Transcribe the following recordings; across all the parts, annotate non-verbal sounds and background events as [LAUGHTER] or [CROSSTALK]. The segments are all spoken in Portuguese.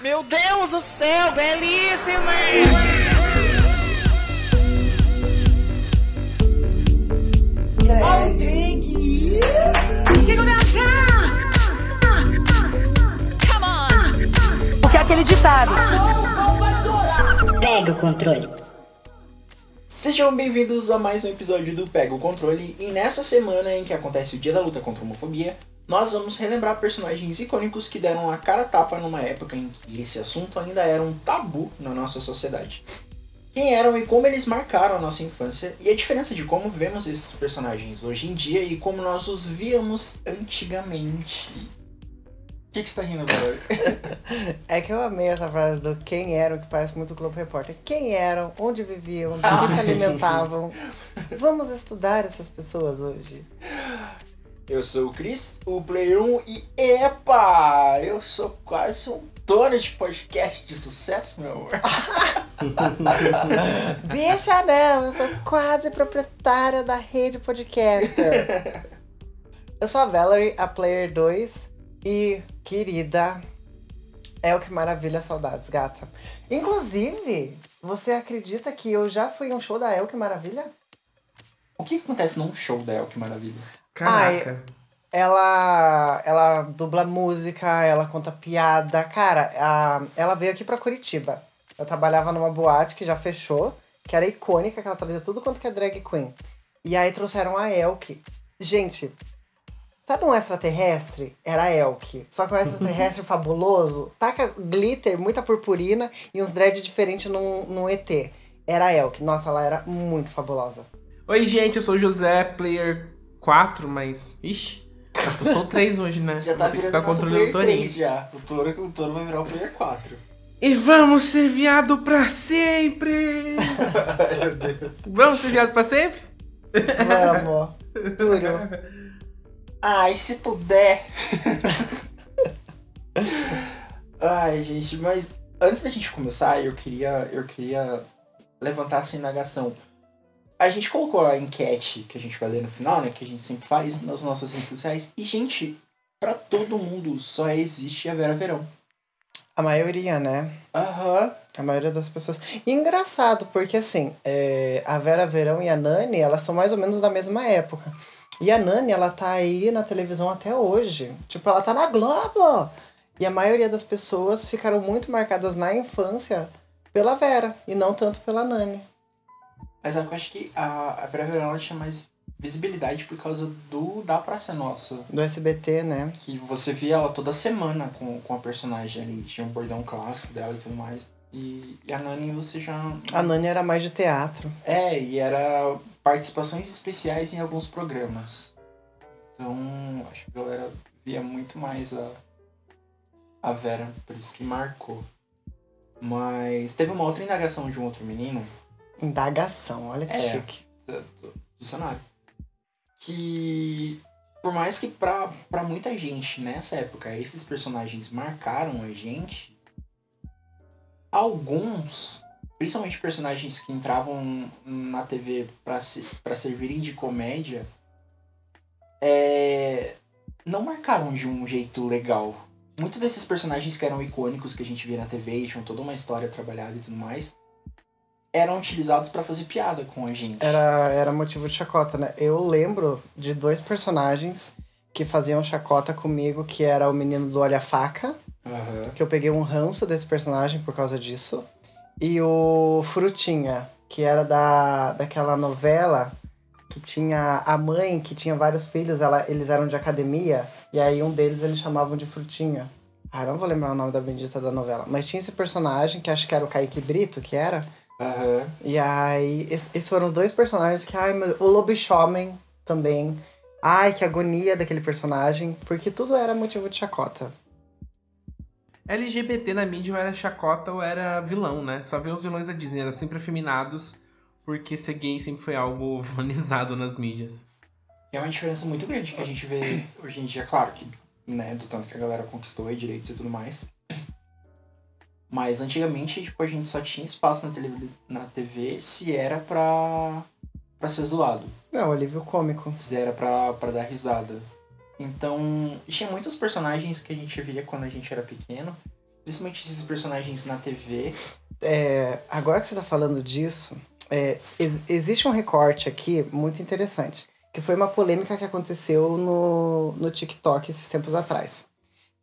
Meu Deus do céu, belíssima! Segurança! Come on! O que é aquele ditado? Pega o controle. Sejam bem-vindos a mais um episódio do Pega o Controle e nessa semana em que acontece o Dia da Luta contra a Homofobia, nós vamos relembrar personagens icônicos que deram a cara tapa numa época em que esse assunto ainda era um tabu na nossa sociedade. Quem eram e como eles marcaram a nossa infância e a diferença de como vemos esses personagens hoje em dia e como nós os víamos antigamente. O que, que você tá rindo agora? [LAUGHS] É que eu amei essa frase do quem eram, que parece muito Globo Repórter. Quem eram, onde viviam, do que se [LAUGHS] alimentavam. Vamos estudar essas pessoas hoje. Eu sou o Cris, o Player 1 e epa! Eu sou quase um dono de podcast de sucesso, meu amor. [LAUGHS] Bicha não, eu sou quase proprietária da rede podcaster. [LAUGHS] Eu sou a Valerie, a Player 2 e querida, é o que maravilha saudades, gata. Inclusive, você acredita que eu já fui um show da El que Maravilha? O que, que acontece num show da El, que maravilha? Caraca. Ela, ela dubla música, ela conta piada. Cara, a- ela veio aqui pra Curitiba. Eu trabalhava numa boate que já fechou, que era icônica, que ela trazia tudo quanto que é drag queen. E aí trouxeram a Elke. Gente, sabe um extraterrestre? Era a Elke. Só que um extraterrestre [LAUGHS] fabuloso, taca glitter, muita purpurina e uns dread diferentes num, num ET. Era a Elke. Nossa, ela era muito fabulosa. Oi, gente, eu sou o José, player 4, mas. Ixi, eu sou o 3 hoje, né? [LAUGHS] Já tá Vou virando controlando player o Torinho. 3 já. O touro, o touro vai virar o player 4. E vamos ser viado pra sempre! [LAUGHS] Meu Deus. vamos ser viado pra sempre? Vamos. Duro. Ai, se puder. Ai, gente, mas antes da gente começar, eu queria, eu queria levantar essa indagação. A gente colocou a enquete que a gente vai ler no final, né? Que a gente sempre faz nas nossas redes sociais. E, gente, pra todo mundo só existe a Vera Verão. A maioria, né? Aham. A maioria das pessoas. E engraçado, porque assim, é, a Vera Verão e a Nani, elas são mais ou menos da mesma época. E a Nani, ela tá aí na televisão até hoje. Tipo, ela tá na Globo! E a maioria das pessoas ficaram muito marcadas na infância pela Vera, e não tanto pela Nani. Mas eu acho que a, a Vera Verão tinha mais visibilidade por causa do da Praça Nossa. Do SBT, né? Que você via ela toda semana com, com a personagem ali. Tinha um bordão clássico dela e tudo mais. E, e a Nani você já. A Nani era mais de teatro. É, e era participações especiais em alguns programas. Então, acho que a galera via muito mais a, a Vera, por isso que marcou. Mas teve uma outra indagação de um outro menino, Indagação, olha que É. chique. dicionário, que por mais que pra, pra muita gente nessa época esses personagens marcaram a gente, alguns, principalmente personagens que entravam na TV pra, se, pra servirem de comédia, é, não marcaram de um jeito legal. Muitos desses personagens que eram icônicos que a gente via na TV e tinham toda uma história trabalhada e tudo mais, eram utilizados pra fazer piada com a gente. Era, era motivo de chacota, né? Eu lembro de dois personagens que faziam chacota comigo, que era o menino do Olha Faca, Aham. que eu peguei um ranço desse personagem por causa disso, e o Frutinha, que era da, daquela novela que tinha a mãe, que tinha vários filhos, ela, eles eram de academia, e aí um deles eles chamavam de Frutinha. Ah, não vou lembrar o nome da bendita da novela, mas tinha esse personagem, que acho que era o Kaique Brito, que era, Aham. e aí, es- esses foram dois personagens que, ai, meu, o Lobisomem também. Ai, que agonia daquele personagem, porque tudo era motivo de chacota. LGBT na mídia ou era chacota ou era vilão, né? Só ver os vilões da Disney, eram sempre afeminados, porque ser gay sempre foi algo [LAUGHS] vilanizado nas mídias. É uma diferença muito grande que a gente vê hoje em dia, claro que, né, do tanto que a galera conquistou e direitos e tudo mais. Mas antigamente, tipo, a gente só tinha espaço na, tele, na TV se era pra, pra ser zoado. É, o alívio cômico. Se era pra, pra dar risada. Então, tinha muitos personagens que a gente via quando a gente era pequeno. Principalmente esses personagens na TV. É, agora que você tá falando disso, é, ex- existe um recorte aqui muito interessante. Que foi uma polêmica que aconteceu no, no TikTok esses tempos atrás.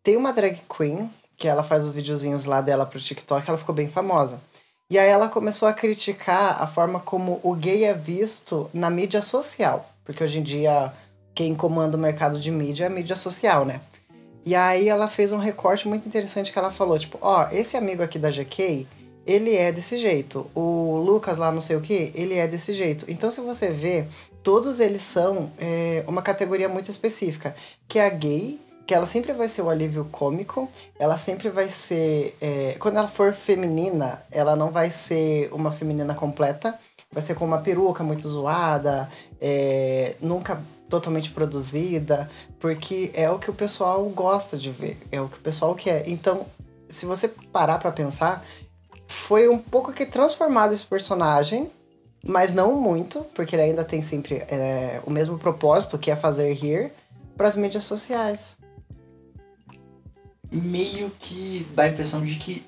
Tem uma drag queen, que ela faz os videozinhos lá dela pro TikTok, ela ficou bem famosa. E aí ela começou a criticar a forma como o gay é visto na mídia social. Porque hoje em dia quem comanda o mercado de mídia é a mídia social, né? E aí ela fez um recorte muito interessante que ela falou, tipo, ó, esse amigo aqui da GK, ele é desse jeito. O Lucas lá não sei o que, ele é desse jeito. Então se você vê, todos eles são é, uma categoria muito específica, que é a gay, que ela sempre vai ser o alívio cômico, ela sempre vai ser. é, quando ela for feminina, ela não vai ser uma feminina completa, vai ser com uma peruca muito zoada, é, nunca totalmente produzida, porque é o que o pessoal gosta de ver, é o que o pessoal quer. Então, se você parar pra pensar, foi um pouco que transformado esse personagem, mas não muito, porque ele ainda tem sempre é, o mesmo propósito, que é fazer rir, para as mídias sociais. Meio que dá a impressão de que,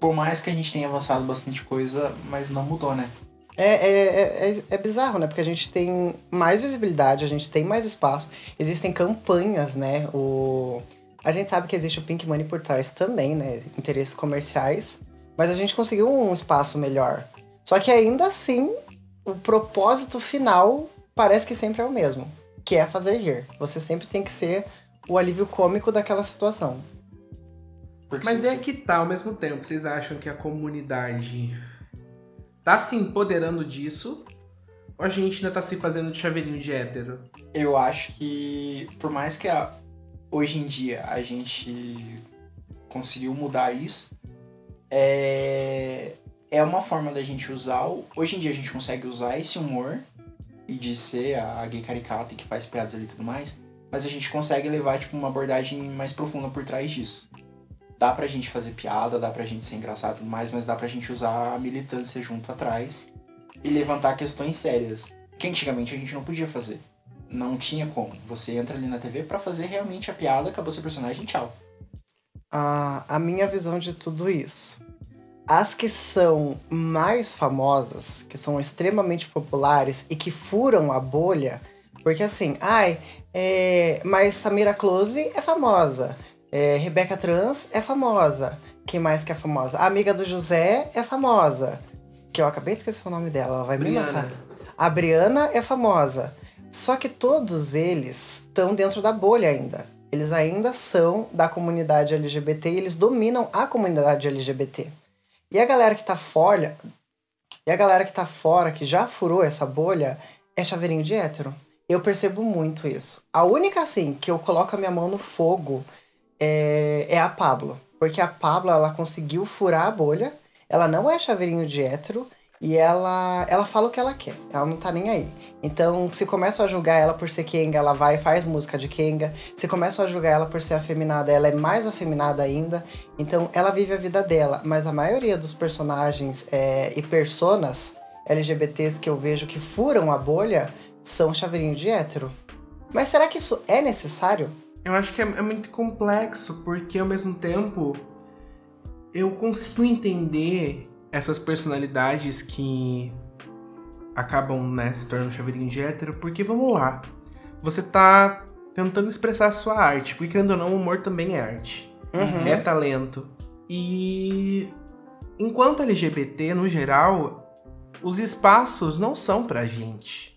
por mais que a gente tenha avançado bastante coisa, mas não mudou, né? É, é, é, é- é bizarro, né? Porque a gente tem mais visibilidade, a gente tem mais espaço, existem campanhas, né? O... A gente sabe que existe o Pink Money por trás também, né? Interesses comerciais, mas a gente conseguiu um espaço melhor. Só que ainda assim, o propósito final parece que sempre é o mesmo, que é fazer rir. Você sempre tem que ser o alívio cômico daquela situação. Porque Mas é você- que tá, ao mesmo tempo, vocês acham que a comunidade tá se empoderando disso? Ou a gente ainda tá se fazendo de chaveirinho de hétero? Eu acho que, por mais que a- hoje em dia a gente conseguiu mudar isso, é, é uma forma da gente usar. o- Hoje em dia a gente consegue usar esse humor e de ser a gay caricata que faz piadas ali e tudo mais, mas a gente consegue levar tipo, uma abordagem mais profunda por trás disso. Dá pra gente fazer piada, dá pra gente ser engraçado e tudo mais, mas dá pra gente usar a militância junto atrás e levantar questões sérias que antigamente a gente não podia fazer. Não tinha como. Você entra ali na TV pra fazer realmente a piada, acabou seu personagem, tchau. a, a minha visão de tudo isso. As que são mais famosas, que são extremamente populares e que furam a bolha, porque assim, ai, é, mas Samira Close é famosa, é, Rebeca Trans é famosa, quem mais que é famosa? A amiga do José é famosa, que eu acabei de esquecer o nome dela, ela vai me matar. Briana. A Briana é famosa. Só que todos eles estão dentro da bolha ainda. Eles ainda são da comunidade LGBT e eles dominam a comunidade LGBT. E a galera que tá fora, e a galera que tá fora, que já furou essa bolha, é chaveirinho de hétero. Eu percebo muito isso. A única, assim, que eu coloco a minha mão no fogo é, é a Pablo. Porque a Pablo, ela conseguiu furar a bolha. Ela não é chaveirinho de hétero. E ela, ela fala o que ela quer. Ela não tá nem aí. Então, se começam a julgar ela por ser Kenga, ela vai e faz música de Kenga. Se começam a julgar ela por ser afeminada, ela é mais afeminada ainda. Então, ela vive a vida dela. Mas a maioria dos personagens é, e personas LGBTs que eu vejo que furam a bolha são chaveirinho de hétero. Mas será que isso é necessário? Eu acho que é, é muito complexo, porque ao mesmo tempo eu consigo entender essas personalidades que acabam, né, se tornando chaveirinho de hétero, porque vamos lá. Você tá tentando expressar a sua arte, porque querendo ou não, o humor também é arte. Uhum. É talento. E enquanto LGBT, no geral, os espaços não são pra gente.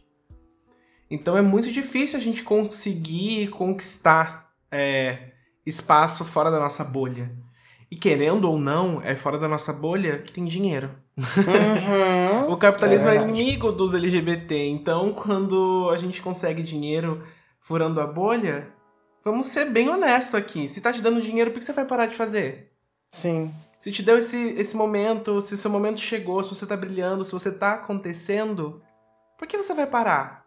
Então é muito difícil a gente conseguir conquistar é, espaço fora da nossa bolha. E querendo ou não, é fora da nossa bolha que tem dinheiro. Uhum. [LAUGHS] O capitalismo É é, inimigo dos LGBT. Então, quando a gente consegue dinheiro furando a bolha, vamos ser bem honesto aqui. Se tá te dando dinheiro, por que você vai parar de fazer? Sim. Se te deu esse, esse momento, se seu momento chegou, se você tá brilhando, se você tá acontecendo, por que você vai parar?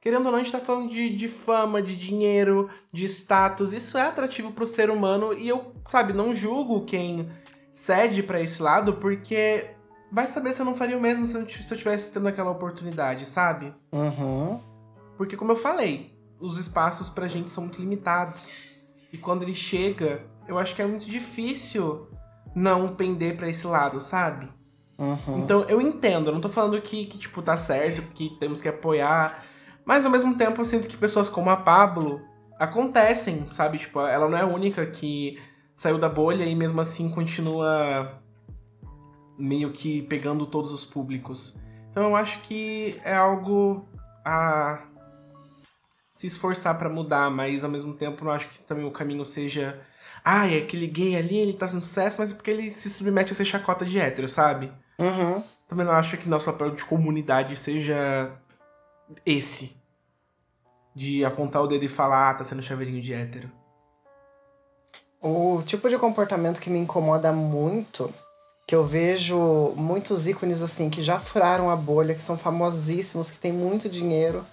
Querendo ou não, a gente tá falando de, de fama, de dinheiro, de status. Isso é atrativo pro ser humano e eu, sabe, não julgo quem cede pra esse lado, porque vai saber se eu não faria o mesmo se eu, se eu tivesse tendo aquela oportunidade, sabe? Uhum. Porque, como eu falei, os espaços pra gente são muito limitados. E quando ele chega, eu acho que é muito difícil não pender pra esse lado, sabe? Uhum. Então eu entendo, eu não tô falando que, que, tipo, tá certo, que temos que apoiar. Mas ao mesmo tempo eu sinto que pessoas como a Pablo acontecem, sabe? Tipo, ela não é a única que saiu da bolha e mesmo assim continua meio que pegando todos os públicos. Então eu acho que é algo a se esforçar pra mudar, mas ao mesmo tempo não acho que também o caminho seja. Ah, é aquele gay ali, ele tá fazendo sucesso, mas é porque ele se submete a ser chacota de hétero, sabe? Uhum. Também não acho que nosso papel de comunidade seja esse. De apontar o dedo e falar, ah, tá sendo chaveirinho de hétero. O tipo de comportamento que me incomoda muito, que eu vejo muitos ícones assim que já furaram a bolha, que são famosíssimos, que têm muito dinheiro,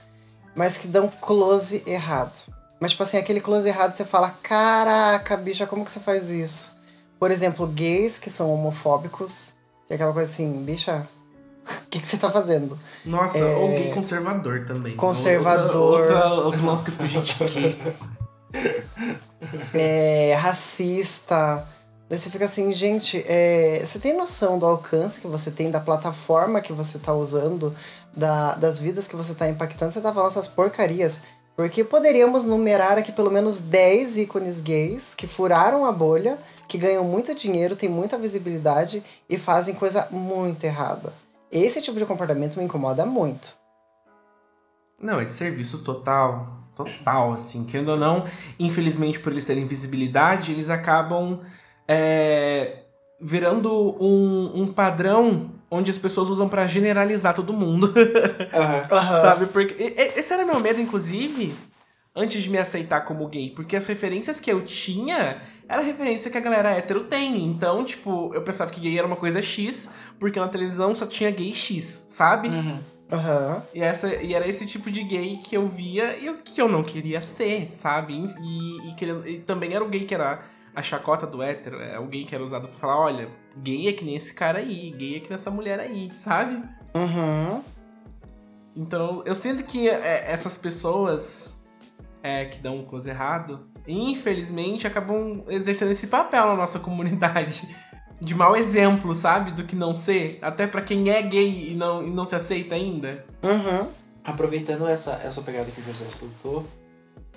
mas que dão close errado. Mas, tipo assim, aquele close errado você fala: Caraca, bicha, como que você faz isso? Por exemplo, gays que são homofóbicos, que é aquela coisa assim, bicha, o [LAUGHS] que, que você tá fazendo? Nossa, É. ou gay conservador também. Conservador. Outra, outra, outro lance que eu fico, gente, que. [LAUGHS] É, racista. Daí você fica assim, gente, é, você tem noção do alcance que você tem, da plataforma que você tá usando, da, das vidas que você tá impactando? Você tá falando essas porcarias. Porque poderíamos numerar aqui pelo menos 10 ícones gays que furaram a bolha, que ganham muito dinheiro, têm muita visibilidade e fazem coisa muito errada. Esse tipo de comportamento me incomoda muito. Não, é de serviço total. Total, assim. Querendo ou não, infelizmente, por eles terem visibilidade, eles acabam é, virando um, um padrão onde as pessoas usam pra generalizar todo mundo. [LAUGHS] Aham. Sabe? Porque. Esse era meu medo, inclusive, antes de me aceitar como gay. Porque as referências que eu tinha era referência que a galera hétero tem. Então, tipo, eu pensava que gay era uma coisa X, porque na televisão só tinha gay X, sabe? Uhum. Aham. E, essa, e era esse tipo de gay que eu via e eu- que eu não queria ser, sabe? E, e, querendo- e também era o gay que era a chacota do hétero, é o gay que era usado pra falar, olha, gay é que nem esse cara aí, gay é que nem essa mulher aí, sabe? Uhum. Então, eu sinto que é, essas pessoas é, que dão um close errado, infelizmente, acabam exercendo esse papel na nossa comunidade. De mau exemplo, sabe? Do que não ser. Até pra quem é gay e não, e não se aceita ainda. Uhum. Aproveitando essa, essa pegada que o José soltou,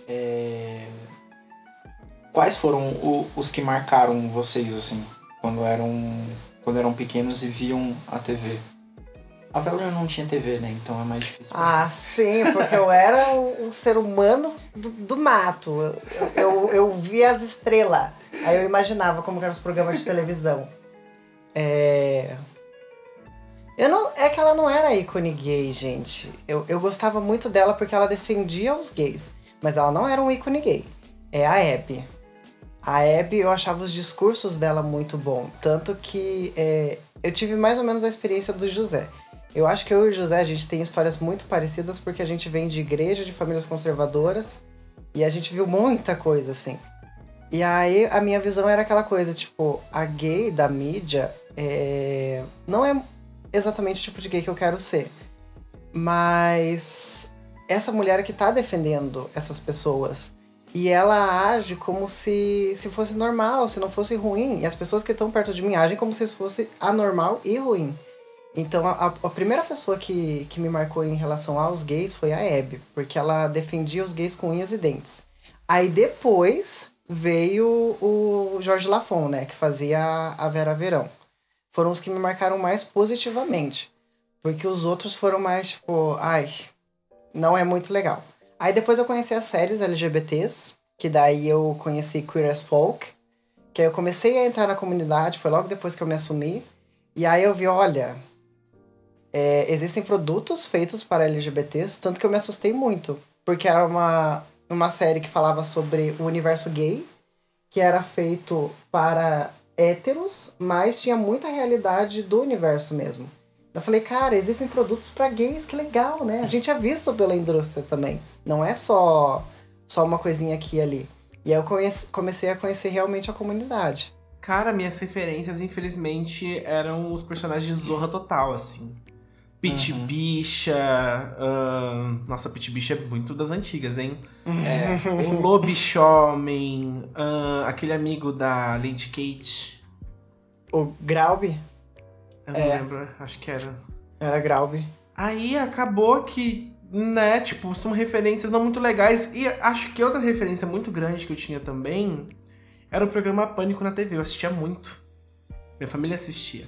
é, quais foram o- os que marcaram vocês, assim, quando eram, quando eram pequenos e viam a TV? A Valeria não tinha TV, né? Então é mais difícil. Ah, sim, porque eu era o ser humano do, do mato. Eu, eu, eu via as estrelas. Aí eu imaginava como eram os programas de televisão. É. Eu não, é que ela não era ícone gay, gente. Eu, eu gostava muito dela porque ela defendia os gays. Mas ela não era um ícone gay. É a Abby. A Abby, eu achava os discursos dela muito bom. Tanto que é, eu tive mais ou menos a experiência do José. Eu acho que eu e o José, a gente tem histórias muito parecidas porque a gente vem de igreja, de famílias conservadoras. E a gente viu muita coisa, assim. E aí a minha visão era aquela coisa, tipo, a gay da mídia é... não é exatamente o tipo de gay que eu quero ser. Mas essa mulher que tá defendendo essas pessoas. E ela age como se, se fosse normal, se não fosse ruim. E as pessoas que estão perto de mim agem como se isso fosse anormal e ruim. Então, a, a primeira pessoa que, que me marcou em relação aos gays foi a Abby, porque ela defendia os gays com unhas e dentes. Aí depois veio o Jorge Lafon, né, que fazia a Vera Verão. Foram os que me marcaram mais positivamente, porque os outros foram mais tipo, ai, não é muito legal. Aí depois eu conheci as séries LGBTs, que daí eu conheci Queer as Folk, que aí eu comecei a entrar na comunidade, foi logo depois que eu me assumi. E aí eu vi, olha, é, existem produtos feitos para LGBTs, tanto que eu me assustei muito. Porque era uma, uma série que falava sobre o universo gay, que era feito para héteros, mas tinha muita realidade do universo mesmo. Eu falei, cara, existem produtos para gays, que legal, né? A gente é visto pela indústria também. Não é só, só uma coisinha aqui e ali. E aí eu conheci- comecei a conhecer realmente a comunidade. Cara, minhas referências, infelizmente, eram os personagens de Zorra Total, assim. Pit Uhum. Bicha. ahn, nossa, Pit Bicha é muito das antigas, hein? É. O Lobisomem. ahn, aquele amigo da Lady Kate. O Graub? Eu não É. lembro, acho que era. Era Graub. Aí acabou que, né, tipo, são referências não muito legais. E acho que outra referência muito grande que eu tinha também era o programa Pânico na TV. Eu assistia muito. Minha família assistia.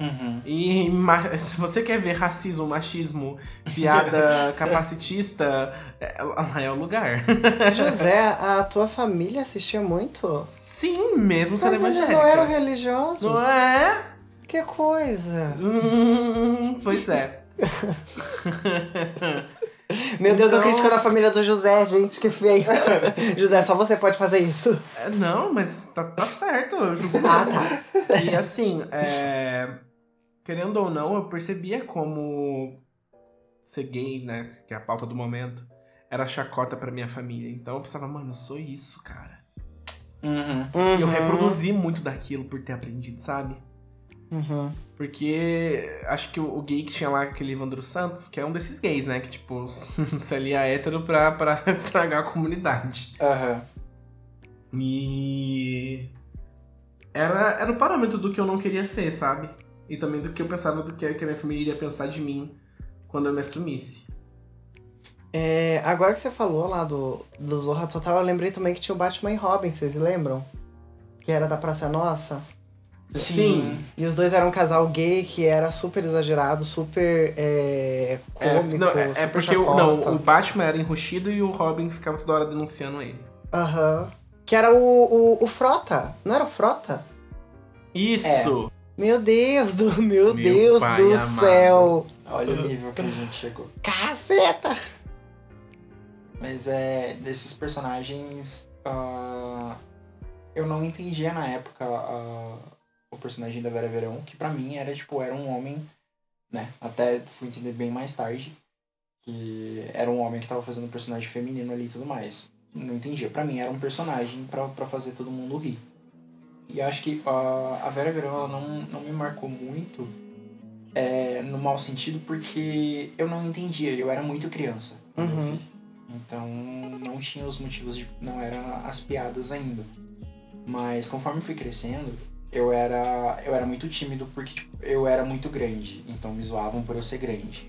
Uhum. E [LAUGHS] se você quer ver racismo, machismo, piada [LAUGHS] capacitista, é- lá é o lugar. [LAUGHS] José, a tua família assistia muito? Sim, mesmo Mas sendo eles evangélica. não eram religiosos? Não é? Que coisa. Hum, pois é. Meu Deus, eu Então- criticando a família do José, gente, que feio. José, só você pode fazer isso. É, Não, mas tá, tá certo, eu julgo Ah, tá. E assim, é, querendo ou não, eu percebia como ser gay, né, que é a pauta do momento, era chacota pra minha família. Então eu pensava, mano, eu sou isso, cara. Uhum. E eu Uhum, reproduzi muito daquilo por ter aprendido, sabe? uhum. Porque acho que o, o gay que tinha lá, aquele Evandro Santos, que é um desses gays, né? Que, tipo, [LAUGHS] se alia hétero pra, pra [LAUGHS] estragar a comunidade. Aham. E. Era, era o parâmetro do que eu não queria ser, sabe? E também do que eu pensava do que, que a minha família iria pensar de mim quando eu me assumisse. É, agora que você falou lá do, do Zorra Total, eu lembrei também que tinha o Batman e Robin, vocês lembram? Que era da Praça Nossa. Sim. E os dois eram um casal gay que era super exagerado, super é, É, cômico, não, é, é super porque o, não, o Batman era enrustido e o Robin ficava toda hora denunciando ele. Aham. Que era o, o, o Frota, não era o Frota? Isso! Meu Deus do meu, Meu Deus do amado. céu! Olha o nível que a gente chegou. Caceta! Mas é. Desses personagens. ah, eu não entendia na época ah, o personagem da Vera Verão, que pra mim era tipo, era um homem, né? Até fui entender bem mais tarde. Que era um homem que tava fazendo um personagem feminino ali e tudo mais. Não entendia. Pra mim era um personagem pra fazer todo mundo rir. E acho que ah, a Vera Verão ela não, não me marcou muito é, no mau sentido porque eu não entendia, eu era muito criança Uhum. Então não tinha os motivos de. não eram as piadas ainda. Mas conforme fui crescendo, eu era. eu era muito tímido porque tipo, eu era muito grande. Então me zoavam por eu ser grande.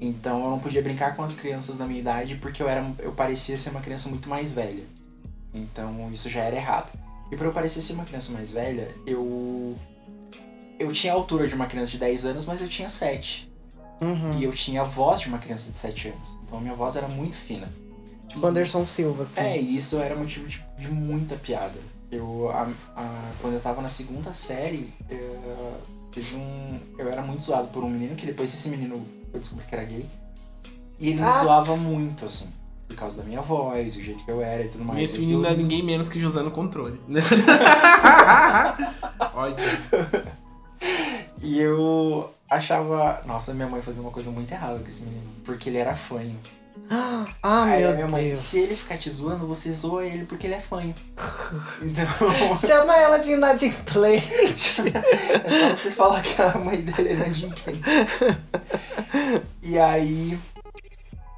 Então eu não podia brincar com as crianças da minha idade porque eu era. eu parecia ser uma criança muito mais velha. Então isso já era errado. E pra eu parecer ser uma criança mais velha, eu. Eu tinha a altura de uma criança de 10 anos, mas eu tinha 7. Uhum. E eu tinha a voz de uma criança de 7 anos. Então a minha voz era muito fina. Tipo Anderson Silva, assim. É, e isso era motivo de, de muita piada. Eu, a, a- quando eu tava na segunda série, eu, teve um, eu era muito zoado por um menino, que depois esse menino eu descobri que era gay. E ele me Ah. zoava muito, assim. Por causa da minha voz, o jeito que eu era e tudo mais. E esse menino é ninguém menos que José no controle. [LAUGHS] Olha. [LAUGHS] E eu achava. Nossa, minha mãe fazia uma coisa muito errada com esse menino. Porque ele era fanho. [GASPS] Ah, Aí a meu minha mãe, Deus. se ele ficar te zoando, você zoa ele porque ele é fanho. [LAUGHS] Então. Chama ela de inadimplente. É só você falar que a mãe dele era Jinpei. E aí.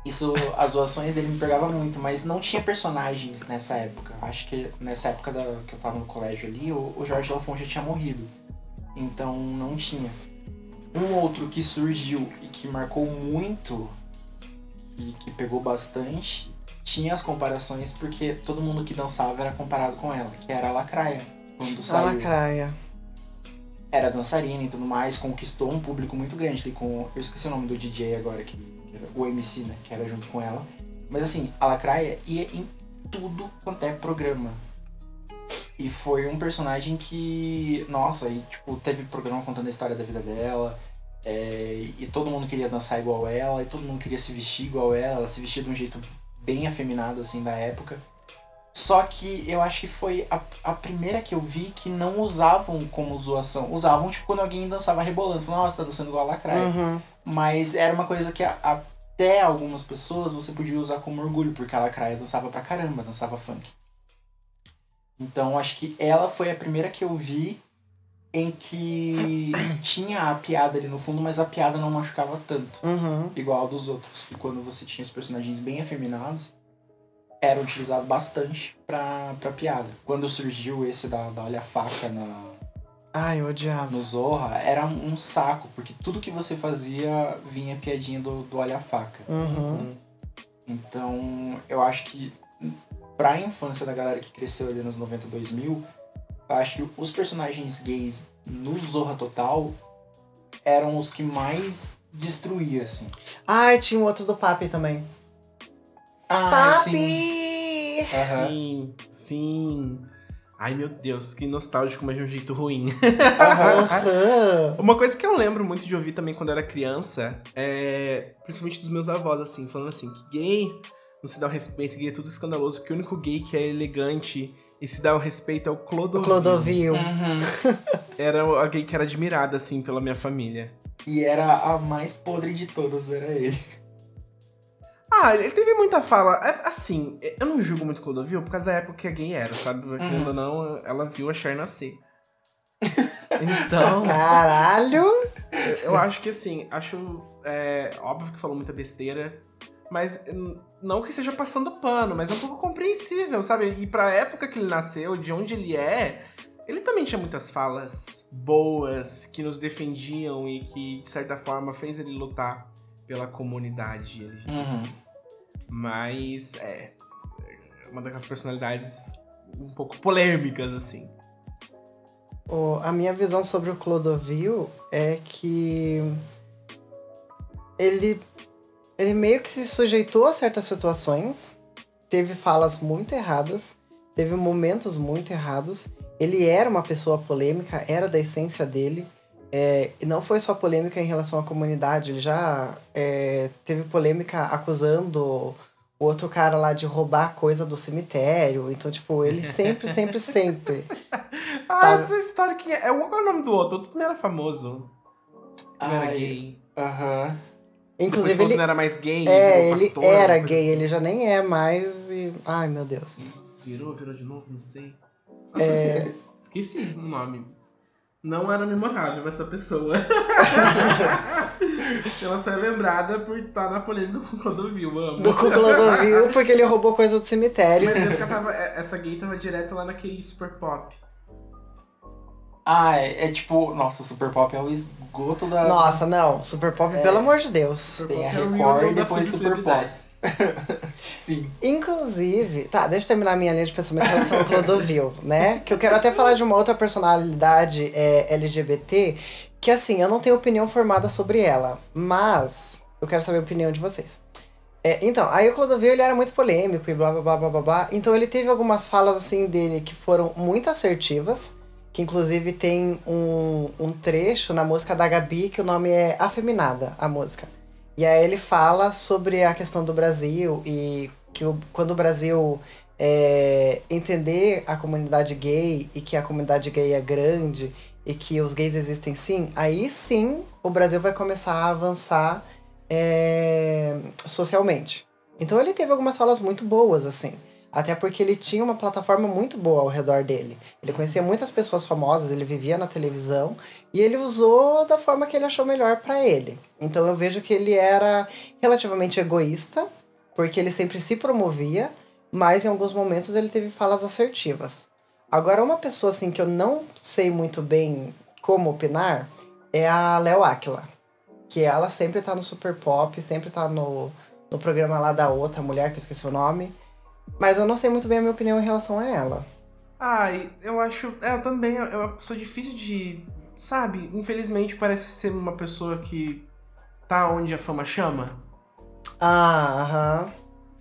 Isso, as zoações dele me pegavam muito, mas não tinha personagens nessa época. Acho que nessa época da, que eu tava no colégio ali, o, o Jorge Lafon já tinha morrido. Então não tinha. Um outro que surgiu e que marcou muito, e que pegou bastante, tinha as comparações porque todo mundo que dançava era comparado com ela, que era a Lacraia. Quando A saiu lacraia. era dançarina e tudo mais, conquistou um público muito grande ali com. Eu esqueci o nome do DJ agora, que, que era o MC, né? Que era junto com ela. Mas assim, a Lacraia ia em tudo quanto é programa. E foi um personagem que. Nossa, e tipo, teve programa contando a história da vida dela. é, e todo mundo queria dançar igual ela, e todo mundo queria se vestir igual ela. Ela se vestia de um jeito bem afeminado, assim, da época. Só que eu acho que foi a, a primeira que eu vi que não usavam como zoação. Usavam, tipo, quando alguém dançava rebolando. Falavam, nossa, tá dançando igual a Lacraia. Uhum. Mas era uma coisa que até algumas pessoas você podia usar como orgulho, porque a Lacraia dançava pra caramba, dançava funk. Então acho que ela foi a primeira que eu vi em que [COUGHS] tinha a piada ali no fundo, mas a piada não machucava tanto, Uhum. igual a dos outros. E quando você tinha os personagens bem afeminados, era utilizado bastante pra, pra piada. Quando surgiu esse da, da Olha a Faca na, Ai, eu odiava. no Zorra, era um saco, porque tudo que você fazia vinha piadinha do, do Olha a Faca. Uhum. Então, eu acho que pra infância da galera que cresceu ali nos 90, 2000, eu acho que os personagens gays no Zorra Total eram os que mais destruía, assim. Ai, tinha um outro do Papi também. Ah, sim. Papi! Aham. Sim, sim. Ai, meu Deus, que nostálgico, mas de um jeito ruim. Aham. Uma coisa que eu lembro muito de ouvir também quando eu era criança é. Principalmente dos meus avós, assim, falando assim, que gay não se dá o respeito, gay é tudo escandaloso, que o único gay que é elegante e se dá o respeito é o O Clodovil. Clodovil. Uhum. Era a gay que era admirada, assim, pela minha família. E era a mais podre de todas, era ele. Ah, ele teve muita fala. É, Assim, eu não julgo muito Clodovil por causa da época que a gay era, sabe? Querendo ou não, ela viu a Cher nascer. [LAUGHS] Então, Caralho! eu acho que assim, acho. é, óbvio que falou muita besteira, mas não que seja passando pano, mas é um pouco compreensível, sabe? E pra época que ele nasceu, de onde ele é, ele também tinha muitas falas boas que nos defendiam e que, de certa forma, fez ele lutar pela comunidade LGBT. Uhum. Mas é é uma daquelas personalidades um pouco polêmicas, assim. O- a minha visão sobre o Clodovil é que ele, ele meio que se sujeitou a certas situações, teve falas muito erradas, teve momentos muito errados. Ele era uma pessoa polêmica, era da essência dele. É, e não foi só polêmica em relação à comunidade, ele já é, teve polêmica acusando o outro cara lá de roubar coisa do cemitério. Então, tipo, ele sempre, sempre, sempre. [LAUGHS] Ah, Tá. essa história que é. é Qual é o nome do outro? O outro também era famoso. Também era gay. Aham. Inclusive, ele, não era mais gay. É, ele pastor, era gay, assim. ele já nem é mais e... Ai, meu Deus. Virou, virou de novo, não sei. É, [LAUGHS] Esqueci o nome. Não era memorável essa pessoa. [LAUGHS] Ela só é lembrada por estar na polêmica com o Clodovil, amo. do Clodovil, porque ele roubou coisa do cemitério. Mas é ela tava, é- essa gay tava direto lá naquele super pop. Ah, é, é tipo, nossa, Super Pop é o esgoto da. Nossa, não. Super Pop, É. pelo amor de Deus. Tem a Pop é o Record Rio e depois Super subcelebridades. [LAUGHS] Sim. Inclusive, tá, deixa eu terminar a minha linha de pensamento em relação ao Clodovil, né? Que eu quero até falar de uma outra personalidade é, LGBT, que assim, eu não tenho opinião formada sobre ela, mas eu quero saber a opinião de vocês. É, então, aí o Clodovil ele era muito polêmico e blá blá blá blá blá blá. Então ele teve algumas falas assim dele que foram muito assertivas. Que inclusive tem um, um trecho na música da Gabi que o nome é Afeminada, a música. E aí ele fala sobre a questão do Brasil e que o- quando o Brasil é, entender a comunidade gay e que a comunidade gay é grande e que os gays existem sim, aí sim o Brasil vai começar a avançar é, socialmente. Então ele teve algumas falas muito boas, assim. Até porque ele tinha uma plataforma muito boa ao redor dele. Ele conhecia muitas pessoas famosas, ele vivia na televisão e ele usou da forma que ele achou melhor pra ele. Então eu vejo que ele era relativamente egoísta, porque ele sempre se promovia, mas em alguns momentos ele teve falas assertivas. Agora, uma pessoa assim que eu não sei muito bem como opinar é a Léo Aquila. Que ela sempre tá no Super Pop, sempre tá no, no programa lá da outra mulher, que eu esqueci o nome. Mas eu não sei muito bem a minha opinião em relação a ela. Ai, eu acho. É, eu também é uma pessoa difícil de. Sabe? Infelizmente parece ser uma pessoa que tá onde a fama chama. Ah, aham.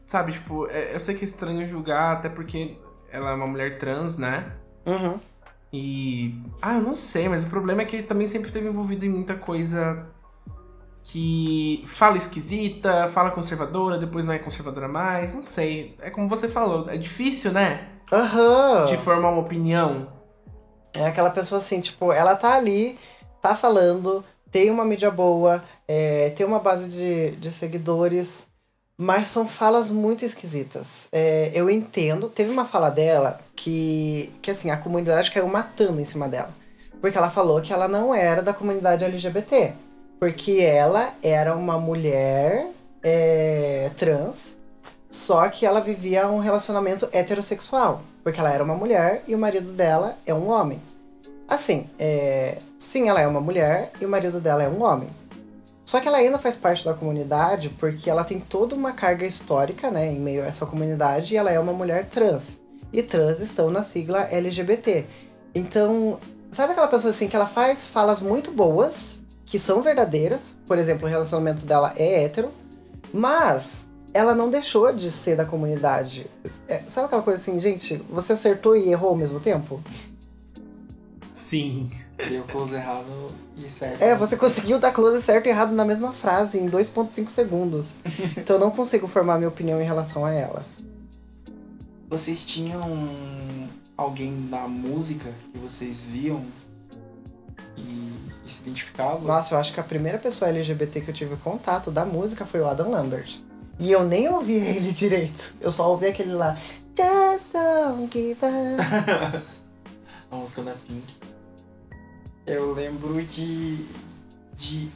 Sabe, tipo, é- eu sei que é estranho julgar, até porque ela é uma mulher trans, né? Uhum. E. Ah, eu não sei, mas o problema é que ele também sempre esteve envolvido em muita coisa que fala esquisita, fala conservadora, depois não é conservadora mais, não sei. É como você falou, é difícil, né? Aham. De formar uma opinião. É aquela pessoa assim, tipo, ela tá ali, tá falando, tem uma mídia boa, é, tem uma base de, de seguidores, mas são falas muito esquisitas. É, eu entendo, teve uma fala dela que, que assim, a comunidade caiu matando em cima dela. Porque ela falou que ela não era da comunidade LGBT. Porque ela era uma mulher é, trans, só que ela vivia um relacionamento heterossexual. Porque ela era uma mulher e o marido dela é um homem. Assim, é, sim, ela é uma mulher e o marido dela é um homem. Só que ela ainda faz parte da comunidade porque ela tem toda uma carga histórica, né, em meio a essa comunidade e ela é uma mulher trans. E trans estão na sigla LGBT. Então, sabe aquela pessoa assim que ela faz falas muito boas, que são verdadeiras, por exemplo, o relacionamento dela é hétero, mas ela não deixou de ser da comunidade. É, sabe aquela coisa assim, gente, você acertou e errou ao mesmo tempo? Sim. Deu close errado e certo. É, você conseguiu dar close certo e errado na mesma frase, em 2.5 segundos. [LAUGHS] Então eu não consigo formar minha opinião em relação a ela. Vocês tinham alguém da música que vocês viam e, e se identificavam? Nossa, eu acho que a primeira pessoa LGBT que eu tive contato da música foi o Adam Lambert. E eu nem ouvi [LAUGHS] ele direito. Eu só ouvi aquele lá. Just don't give up. [LAUGHS] a música da Pink. Eu lembro de. de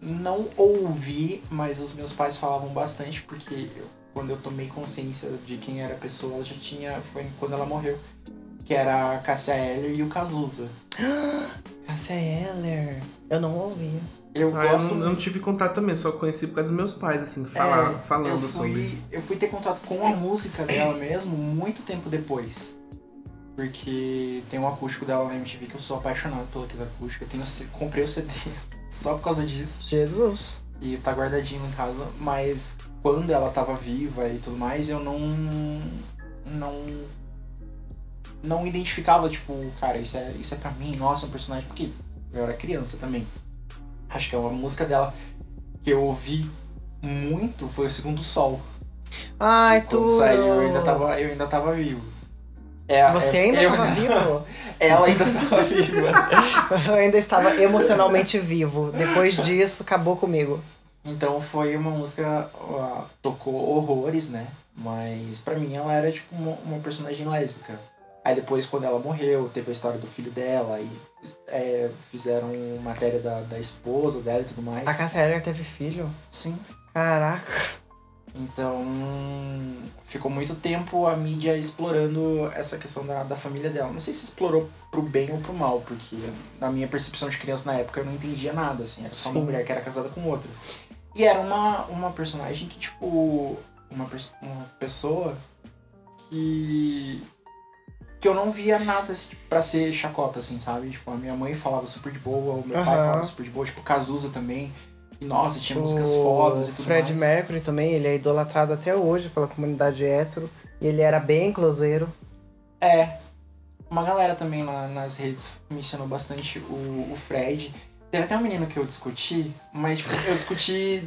não ouvir, mas os meus pais falavam bastante, porque eu- quando eu tomei consciência de quem era a pessoa, ela já tinha. Foi quando ela morreu. Que era a Cassia Eller e o Cazuza. [GASPS] Cássia Eller. Eu não ouvi. Eu Ah, eu gosto não, eu não tive contato também, só conheci por causa dos meus pais, assim, falar, É, falando eu fui, sobre. Eu fui ter contato com a música dela mesmo muito tempo depois. Porque tem um acústico dela na MTV que eu sou apaixonado pelo aquele acústico. Eu tenho, comprei o CD [LAUGHS] só por causa disso. Jesus. E tá guardadinho em casa. Mas quando ela tava viva e tudo mais, eu não. Não. Não identificava, tipo, cara, isso é, isso é pra mim, nossa, um personagem. Porque eu era criança também. Acho que é uma música dela que eu ouvi muito foi o Segundo Sol. Ai, Quando tudo. saiu, eu ainda tava, eu ainda tava vivo. É, Você é- ainda eu- tava vivo? [LAUGHS] Ela ainda tava viva. [LAUGHS] Eu ainda estava emocionalmente vivo. Depois disso, acabou comigo. Então foi uma música, ó, tocou horrores, né? Mas pra mim ela era tipo uma, uma personagem lésbica. Aí depois, quando ela morreu, teve a história do filho dela e é, fizeram matéria da, da esposa dela e tudo mais. A Cássia Eller teve filho? Sim. Caraca. Então ficou muito tempo a mídia explorando essa questão da, da família dela. Não sei se explorou pro bem ou pro mal, porque na minha percepção de criança na época eu não entendia nada, assim, era só uma Sim. mulher que era casada com outra. E era uma, uma personagem que, tipo, uma, uma pessoa que. Que eu não via nada assim, tipo, pra ser chacota, assim, sabe? Tipo, a minha mãe falava super de boa, o meu pai Aham. falava super de boa, tipo, Cazuza também. E, nossa, tinha músicas O fodas e tudo Fred mais. Mercury também, ele é idolatrado até hoje pela comunidade hétero. E ele era bem closeiro. É. Uma galera também lá nas redes mencionou bastante o, o Fred. Teve até um menino que eu discuti, mas tipo, eu discuti,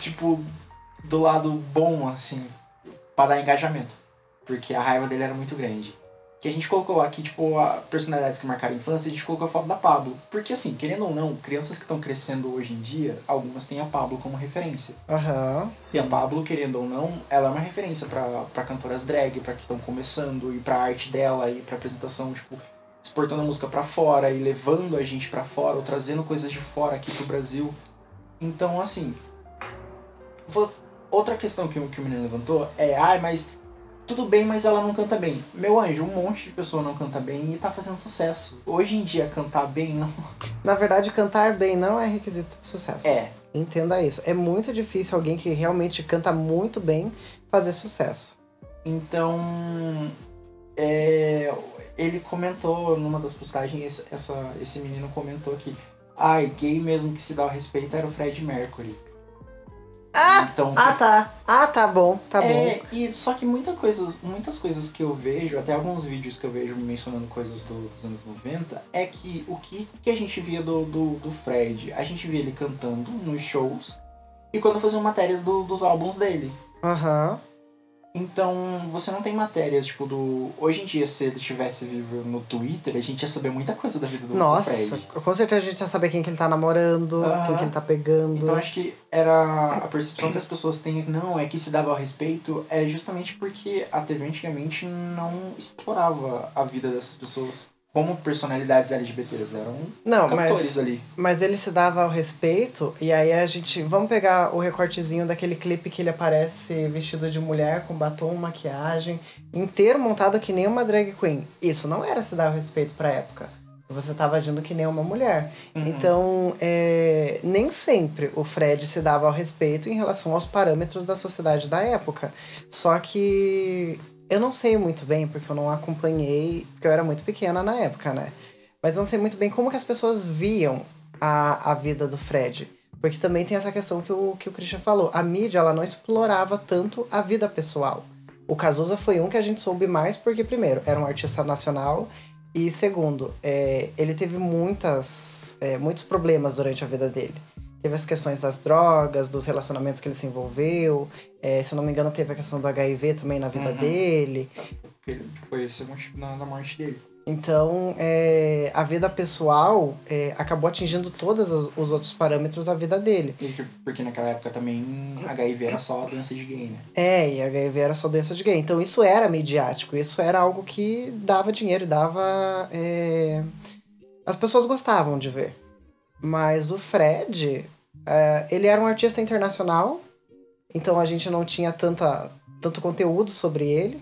tipo, do lado bom, assim, pra dar engajamento. Porque a raiva dele era muito grande. Que a gente colocou aqui, tipo, a personalidades que marcaram a infância, a gente colocou a foto da Pablo. Porque assim, querendo ou não, crianças que estão crescendo hoje em dia, algumas têm a Pablo como referência. Aham. E a Pablo, querendo ou não, ela é uma referência pra, pra cantoras drag, pra que estão começando, e pra arte dela, e pra apresentação, tipo, exportando a música pra fora e levando a gente pra fora, ou trazendo coisas de fora aqui pro Brasil. Então, assim. Outra questão que, o- que o menino levantou é, ai, mas tudo bem, mas ela não canta bem. Meu anjo, um monte de pessoa não canta bem e tá fazendo sucesso. Hoje em dia, cantar bem não. [LAUGHS] Na verdade, cantar bem não é requisito de sucesso. É. Entenda isso. É muito difícil alguém que realmente canta muito bem fazer sucesso. Então, é, ele comentou numa das postagens, esse, essa, esse menino comentou que, ai, gay mesmo que se dá o respeito era o Fred Mercury. Ah! então, Ah, tá. Ah, tá bom. Tá bom. é, e só que muita coisas, muitas coisas que eu vejo, até alguns vídeos que eu vejo mencionando coisas do- dos anos 90, é que o que, que a gente via do, do, do Fred? A gente via ele cantando nos shows e quando faziam matérias do- dos álbuns dele. Aham. Então, você não tem matérias, tipo, do. Hoje em dia, se ele estivesse vivo no Twitter, a gente ia saber muita coisa da vida do, Nossa, com certeza a gente já sabe quem que ele tá namorando, quem que ele tá pegando. Então, acho que era a percepção que as pessoas têm, não, é que se dava ao respeito, é justamente porque a TV antigamente não explorava a vida dessas pessoas como personalidades LGBTs, eram Não, cantores mas, ali. mas ele se dava ao respeito, e aí a gente. Vamos pegar o recortezinho daquele clipe que ele aparece vestido de mulher, com batom, maquiagem, inteiro montado que nem uma drag queen. Isso não era se dar ao respeito pra época. Você tava agindo que nem uma mulher. Uhum. Então, é, nem sempre o Fred se dava ao respeito em relação aos parâmetros da sociedade da época. Só que eu não sei muito bem, porque eu não acompanhei, porque eu era muito pequena na época, né? Mas não sei muito bem como que as pessoas viam a, a vida do Fred. Porque também tem essa questão que o, que o Christian falou. A mídia, ela não explorava tanto a vida pessoal. O Cazuza foi um que a gente soube mais porque, primeiro, era um artista nacional e, segundo, é, ele teve muitas, é, muitos problemas durante a vida dele. Teve as questões das drogas, dos relacionamentos que ele se envolveu. é, se eu não me engano, teve a questão do HIV também na vida Uhum. dele. Porque foi esse motivo da, da morte dele. Então, é, a vida pessoal é, acabou atingindo todos os, os outros parâmetros da vida dele. Que- Porque naquela época também HIV era só doença de gay, né? É, e HIV era só doença de gay. Então, isso era midiático. Isso era algo que dava dinheiro, dava. é, As pessoas gostavam de ver. Mas o Fred, é, ele era um artista internacional. Então, a gente não tinha tanta, tanto conteúdo sobre ele.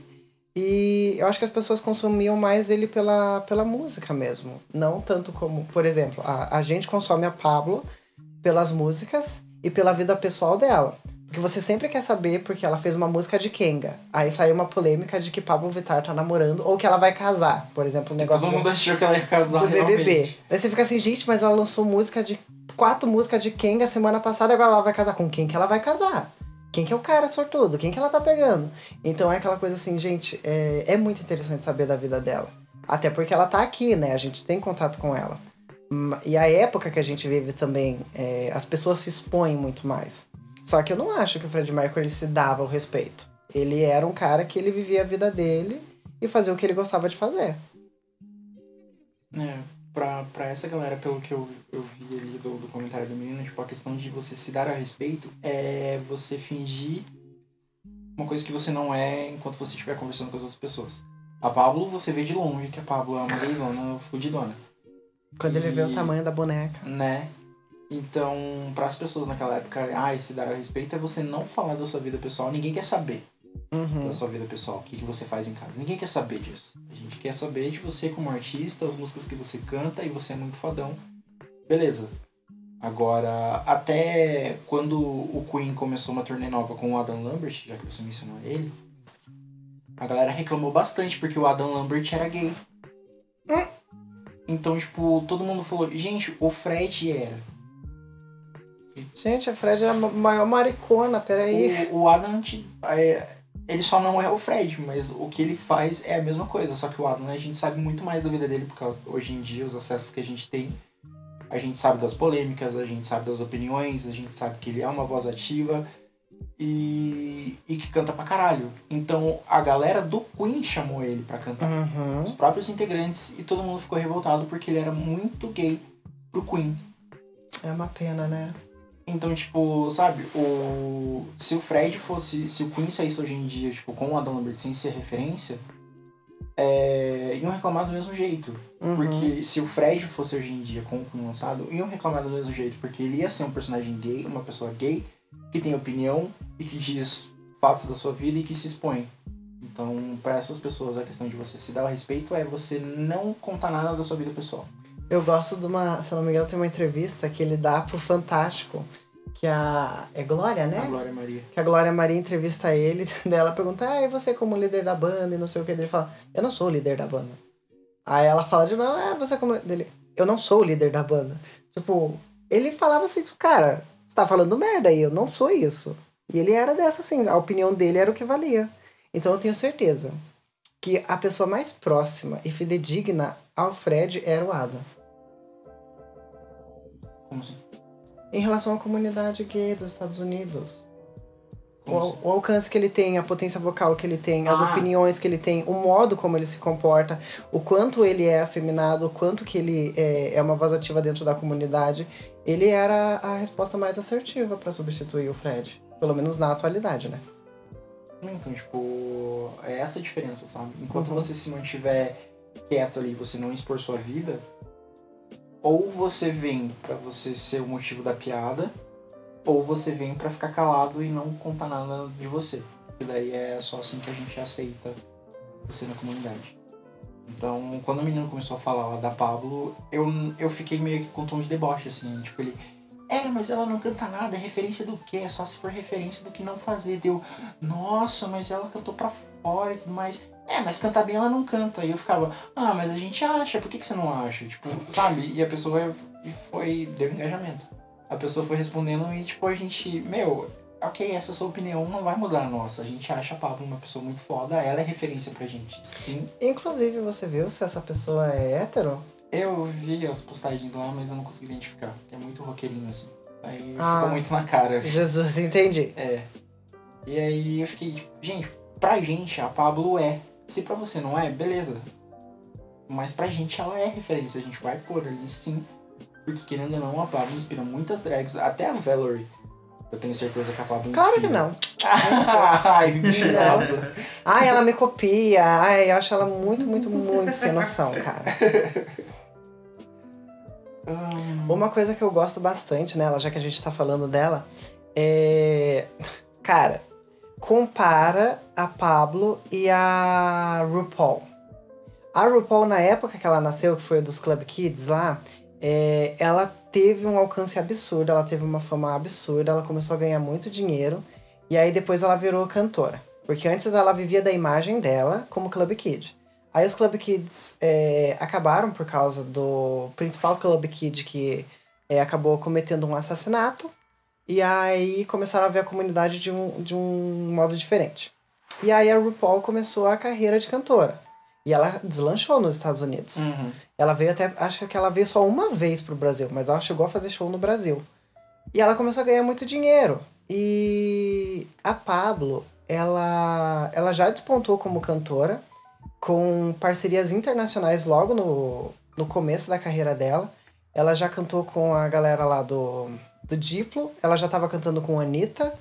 E eu acho que as pessoas consumiam mais ele pela, pela música mesmo. Não tanto como, por exemplo, a, a gente consome a Pablo pelas músicas e pela vida pessoal dela. Porque você sempre quer saber porque ela fez uma música de Kenga. Aí saiu uma polêmica de que Pablo Vittar tá namorando ou que ela vai casar. Por exemplo, um negócio Todo do, mundo achou que ela ia casar do BBB. realmente. Daí você fica assim, gente, mas ela lançou música de. quatro músicas de Kenga semana passada, agora ela vai casar com quem que ela vai casar? Quem que é o cara sortudo? Quem que ela tá pegando? Então é aquela coisa assim, gente, é, é muito interessante saber da vida dela. Até porque ela tá aqui, né? A gente tem contato com ela. E a época que a gente vive também, é, as pessoas se expõem muito mais. Só que eu não acho que o Fred Mercury se dava o respeito. Ele era um cara que ele vivia a vida dele e fazia o que ele gostava de fazer. É, pra, pra essa galera, pelo que eu, eu vi ali do, do comentário do menino, tipo, a questão de você se dar a respeito é você fingir uma coisa que você não é enquanto você estiver conversando com as outras pessoas. A Pablo, você vê de longe que a Pablo é uma [LAUGHS] gaysona fudidona, Quando ele vê o E- tamanho da boneca. né? Então, para as pessoas naquela época, ah, se dar a respeito é você não falar da sua vida pessoal. Ninguém quer saber Uhum. da sua vida pessoal, o que, que você faz em casa. Ninguém quer saber disso. A gente quer saber de você como artista, as músicas que você canta e você é muito fodão. Beleza. Agora, até quando o Queen começou uma turnê nova com o Adam Lambert, já que você mencionou ele, a galera reclamou bastante porque o Adam Lambert era gay. Então, tipo, todo mundo falou, gente, o Fred era. Gente, a Fred é a ma- maior maricona, peraí. O, o Adam, é, ele só não é o Fred, mas o que ele faz é a mesma coisa. Só que o Adam, a gente sabe muito mais da vida dele, porque hoje em dia, os acessos que a gente tem, a gente sabe das polêmicas, a gente sabe das opiniões, a gente sabe que ele é uma voz ativa e, e que canta pra caralho. Então, a galera do Queen chamou ele pra cantar. Uhum. Os próprios integrantes, e todo mundo ficou revoltado porque ele era muito gay pro Queen. É uma pena, né? Então, tipo, sabe, o. Se o Fred fosse. Se o Queen saísse hoje em dia, tipo, com o Adam Lambert sem ser referência, é, iam reclamar do mesmo jeito. Uhum. Porque se o Fred fosse hoje em dia com o Queen lançado, iam reclamar do mesmo jeito. Porque ele ia ser um personagem gay, uma pessoa gay, que tem opinião e que diz fatos da sua vida e que se expõe. Então, para essas pessoas, a questão de você se dar o respeito é você não contar nada da sua vida pessoal. Eu gosto de uma. Se não me engano, tem uma entrevista que ele dá pro Fantástico. Que a. É Glória, né? A Glória Maria. Que a Glória Maria entrevista ele, [LAUGHS] daí ela pergunta, ah, e você como líder da banda e não sei o que. Ele fala, eu não sou o líder da banda. Aí ela fala de novo, ah, você como. Dele, eu não sou o líder da banda. Tipo, ele falava assim, cara, você tá falando merda aí, eu não sou isso. E ele era dessa, assim, a opinião dele era o que valia. Então eu tenho certeza que a pessoa mais próxima e fidedigna ao Fred era o Adam. Como assim? Em relação à comunidade gay dos Estados Unidos. O, o alcance que ele tem, a potência vocal que ele tem, as Ah. opiniões que ele tem, o modo como ele se comporta, o quanto ele é afeminado, o quanto que ele é, é uma voz ativa dentro da comunidade, ele era a resposta mais assertiva para substituir o Fred. Pelo menos na atualidade, né? Então, tipo, é essa a diferença, sabe? Enquanto Uhum. você se mantiver quieto ali, você não expor sua vida, ou você vem pra você ser o motivo da piada, ou você vem pra ficar calado e não contar nada de você. E daí é só assim que a gente aceita você na comunidade. Então, quando o menino começou a falar lá da Pablo, eu, eu fiquei meio que com tom de deboche, assim, tipo, ele. É, mas ela não canta nada, é referência do quê? É só se for referência do que não fazer. Deu, nossa, mas ela cantou pra fora e tudo mais. É, mas cantar bem ela não canta. E eu ficava, ah, mas a gente acha, por que, que você não acha? Tipo, sabe? E a pessoa e foi, deu engajamento. A pessoa foi respondendo e, tipo, a gente, meu, ok, essa sua opinião não vai mudar a nossa. A gente acha a Pablo uma pessoa muito foda, ela é referência pra gente. Sim. Inclusive, você viu se essa pessoa é hétero? Eu vi as postagens lá, mas eu não consegui identificar. É muito roqueirinho, assim. Aí Ah. ficou muito na cara. Jesus, entendi. É. E aí eu fiquei, tipo, gente, pra gente a Pablo é. Se pra você não é, beleza. Mas pra gente ela é referência, a gente vai pôr ali sim. Porque querendo ou não, a Pablo inspira muitas drags, até a Valerie. Eu tenho certeza que a Pablo Claro que inspira. não. [LAUGHS] Ai, mentirosa. Ai, ela me copia. Ai, eu acho ela muito, muito, muito sem noção, cara. Hum, Uma coisa que eu gosto bastante nela, já que a gente tá falando dela, é. [LAUGHS] Cara, compara a Pablo e a RuPaul. A RuPaul, na época que ela nasceu, que foi dos Club Kids lá, é, ela teve um alcance absurdo, ela teve uma fama absurda, ela começou a ganhar muito dinheiro, e aí depois ela virou cantora. Porque antes ela vivia da imagem dela como Club Kid. Aí os Club Kids é, acabaram por causa do principal Club Kid que é, acabou cometendo um assassinato. E aí começaram a ver a comunidade de um, de um modo diferente. E aí a RuPaul começou a carreira de cantora. E ela deslanchou nos Estados Unidos. uhum. Ela veio até. Acho que ela veio só uma vez pro Brasil, mas ela chegou a fazer show no Brasil. E ela começou a ganhar muito dinheiro. E a Pablo, ela, ela já despontou como cantora, com parcerias internacionais logo no, no começo da carreira dela. Ela já cantou com a galera lá do, do Diplo, ela já estava cantando com a Anitta.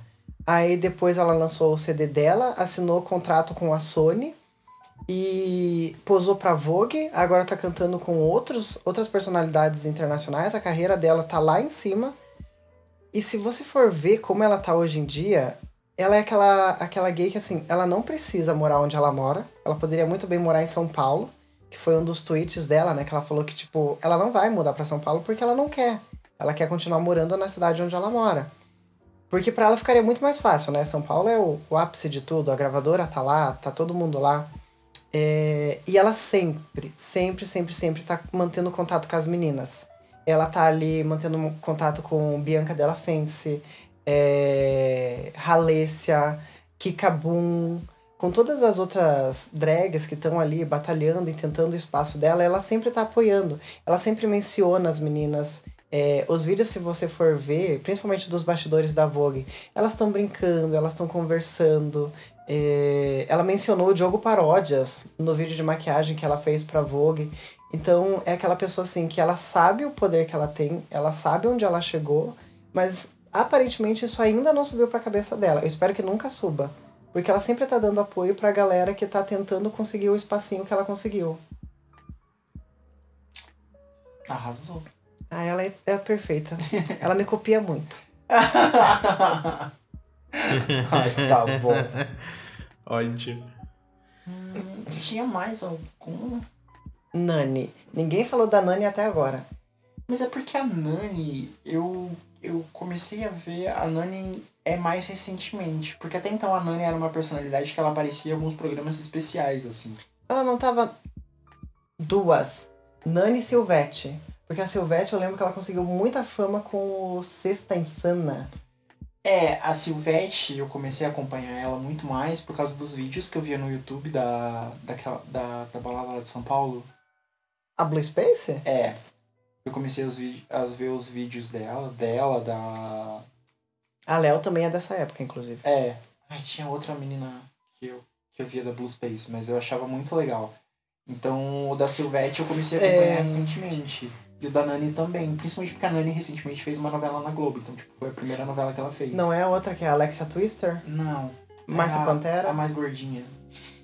Aí depois ela lançou o CD dela, assinou contrato com a Sony e posou pra Vogue, agora tá cantando com outros, outras personalidades internacionais, a carreira dela tá lá em cima. E se você for ver como ela tá hoje em dia, ela é aquela, aquela gay que assim, ela não precisa morar onde ela mora, ela poderia muito bem morar em São Paulo, que foi um dos tweets dela, né, que ela falou que tipo, ela não vai mudar pra São Paulo porque ela não quer. Ela quer continuar morando na cidade onde ela mora. Porque pra ela ficaria muito mais fácil, né? São Paulo é o, o ápice de tudo, a gravadora tá lá, tá todo mundo lá. É, e ela sempre, sempre, sempre, sempre tá mantendo contato com as meninas. Ela tá ali mantendo contato com Bianca Della Fence, é, Halessia, Kikabum, com todas as outras drags que estão ali batalhando e tentando o espaço dela, ela sempre tá apoiando. Ela sempre menciona as meninas. É, os vídeos, se você for ver, principalmente dos bastidores da Vogue, elas estão brincando, elas estão conversando. É, ela mencionou o Diogo Paródias no vídeo de maquiagem que ela fez pra Vogue. Então é aquela pessoa assim que ela sabe o poder que ela tem, ela sabe onde ela chegou, mas aparentemente isso ainda não subiu pra cabeça dela. Eu espero que nunca suba. Porque ela sempre tá dando apoio pra galera que tá tentando conseguir o espacinho que ela conseguiu. Arrasou. Ah, ela é, é perfeita. ela me copia muito. [LAUGHS] Ai, tá bom. Ótimo. Hum, tinha mais algum? Nani. Ninguém falou da Nani até agora. Mas é porque a Nani, eu, eu comecei a ver a Nani é mais recentemente. Porque até então a Nani era uma personalidade que ela aparecia em alguns programas especiais, assim. Ela não tava. Duas. Nani e Silvete. Porque a Silvete eu lembro que ela conseguiu muita fama com o Sexta Insana. É, a Silvete, eu comecei a acompanhar ela muito mais por causa dos vídeos que eu via no YouTube da, daquela, da, da balada lá de São Paulo. A Blue Space? É. Eu comecei a ver os vídeos dela, dela, da. A Léo também é dessa época, inclusive. É. Ai, tinha outra menina que eu, que eu via da Blue Space, mas eu achava muito legal. Então o da Silvete eu comecei a acompanhar É. recentemente. E o da Nani também. Principalmente porque a Nani recentemente fez uma novela na Globo. Então, tipo, foi a primeira novela que ela fez. Não é a outra que é a Alexia Twister? Não. Márcia É Pantera? A mais gordinha.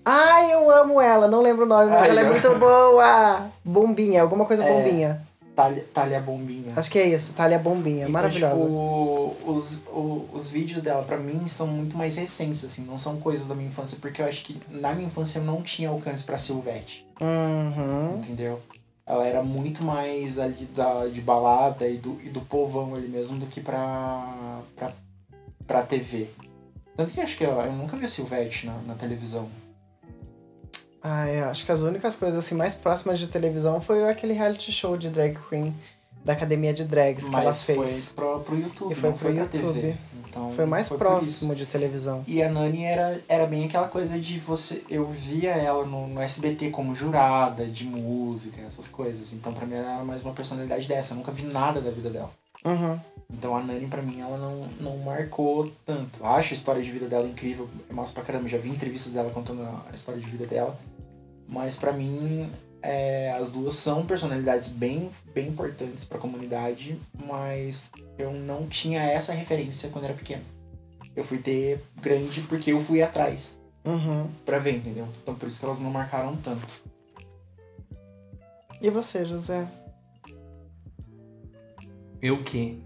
Ai, eu amo ela, não lembro o nome, mas Ai, ela é eu- muito boa. Bombinha, alguma coisa É. bombinha. Talha, Talha Bombinha. Acho que é isso, Thalia Bombinha, Então, maravilhosa. tipo, os, o- os vídeos dela, pra mim, são muito mais recentes, assim, não são coisas da minha infância, porque eu acho que na minha infância eu não tinha alcance pra Silvete, Uhum. entendeu? Ela era muito mais ali da, de balada e do, e do povão ali mesmo do que pra, pra, pra TV. Tanto que acho que eu, eu nunca vi a Silvete na, na televisão. Ah, é, acho que as únicas coisas assim mais próximas de televisão foi aquele reality show de drag queen da Academia de Drags que ela Mas fez. foi pro, pro YouTube, E foi pro foi YouTube. TV. Então, Foi mais isso. próximo de televisão. E a Nani era, era bem aquela coisa de você. Eu via ela no, no SBT como jurada de música, essas coisas. Então pra mim ela era mais uma personalidade dessa. Eu nunca vi nada da vida dela. Uhum. Então a Nani pra mim ela não, não marcou tanto. Acho a história de vida dela incrível. É massa pra caramba. Já vi entrevistas dela contando a história de vida dela. Mas pra mim é, as duas são personalidades bem, bem importantes pra comunidade. Mas eu não tinha essa referência quando era pequeno. Eu fui ter grande porque eu fui atrás Uhum. pra ver, entendeu? Então por isso que elas não marcaram tanto. E você, José? Eu que?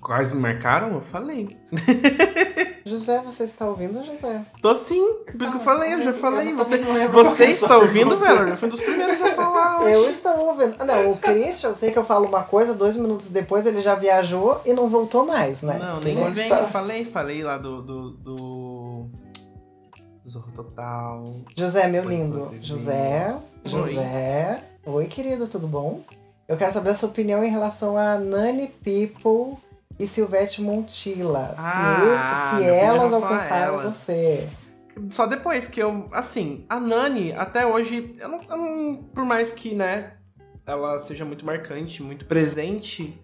Quais me marcaram? Eu falei. [LAUGHS] José, você está ouvindo, José? Tô sim. Por isso que eu falei, eu já falei. Eu Você, você está ouvindo, velho? Eu fui um dos primeiros a falar. [LAUGHS] hoje. Eu estou ouvindo. Ah, Não, o Christian, eu sei que eu falo uma coisa, dois minutos depois ele já viajou e não voltou mais, né? Não, nem vem. está? Eu falei, falei lá do. do, do... Zorro Total. José, meu Oi, lindo. Rodrigo. José, Oi. José. Oi, querido, tudo bom? Eu quero saber a sua opinião em relação a Nani People e Silvete Montilla. Ah, se se elas alcançaram elas. você. Só depois que eu. Assim, a Nani, até hoje, eu não, eu não- Por mais que, né, ela seja muito marcante, muito presente,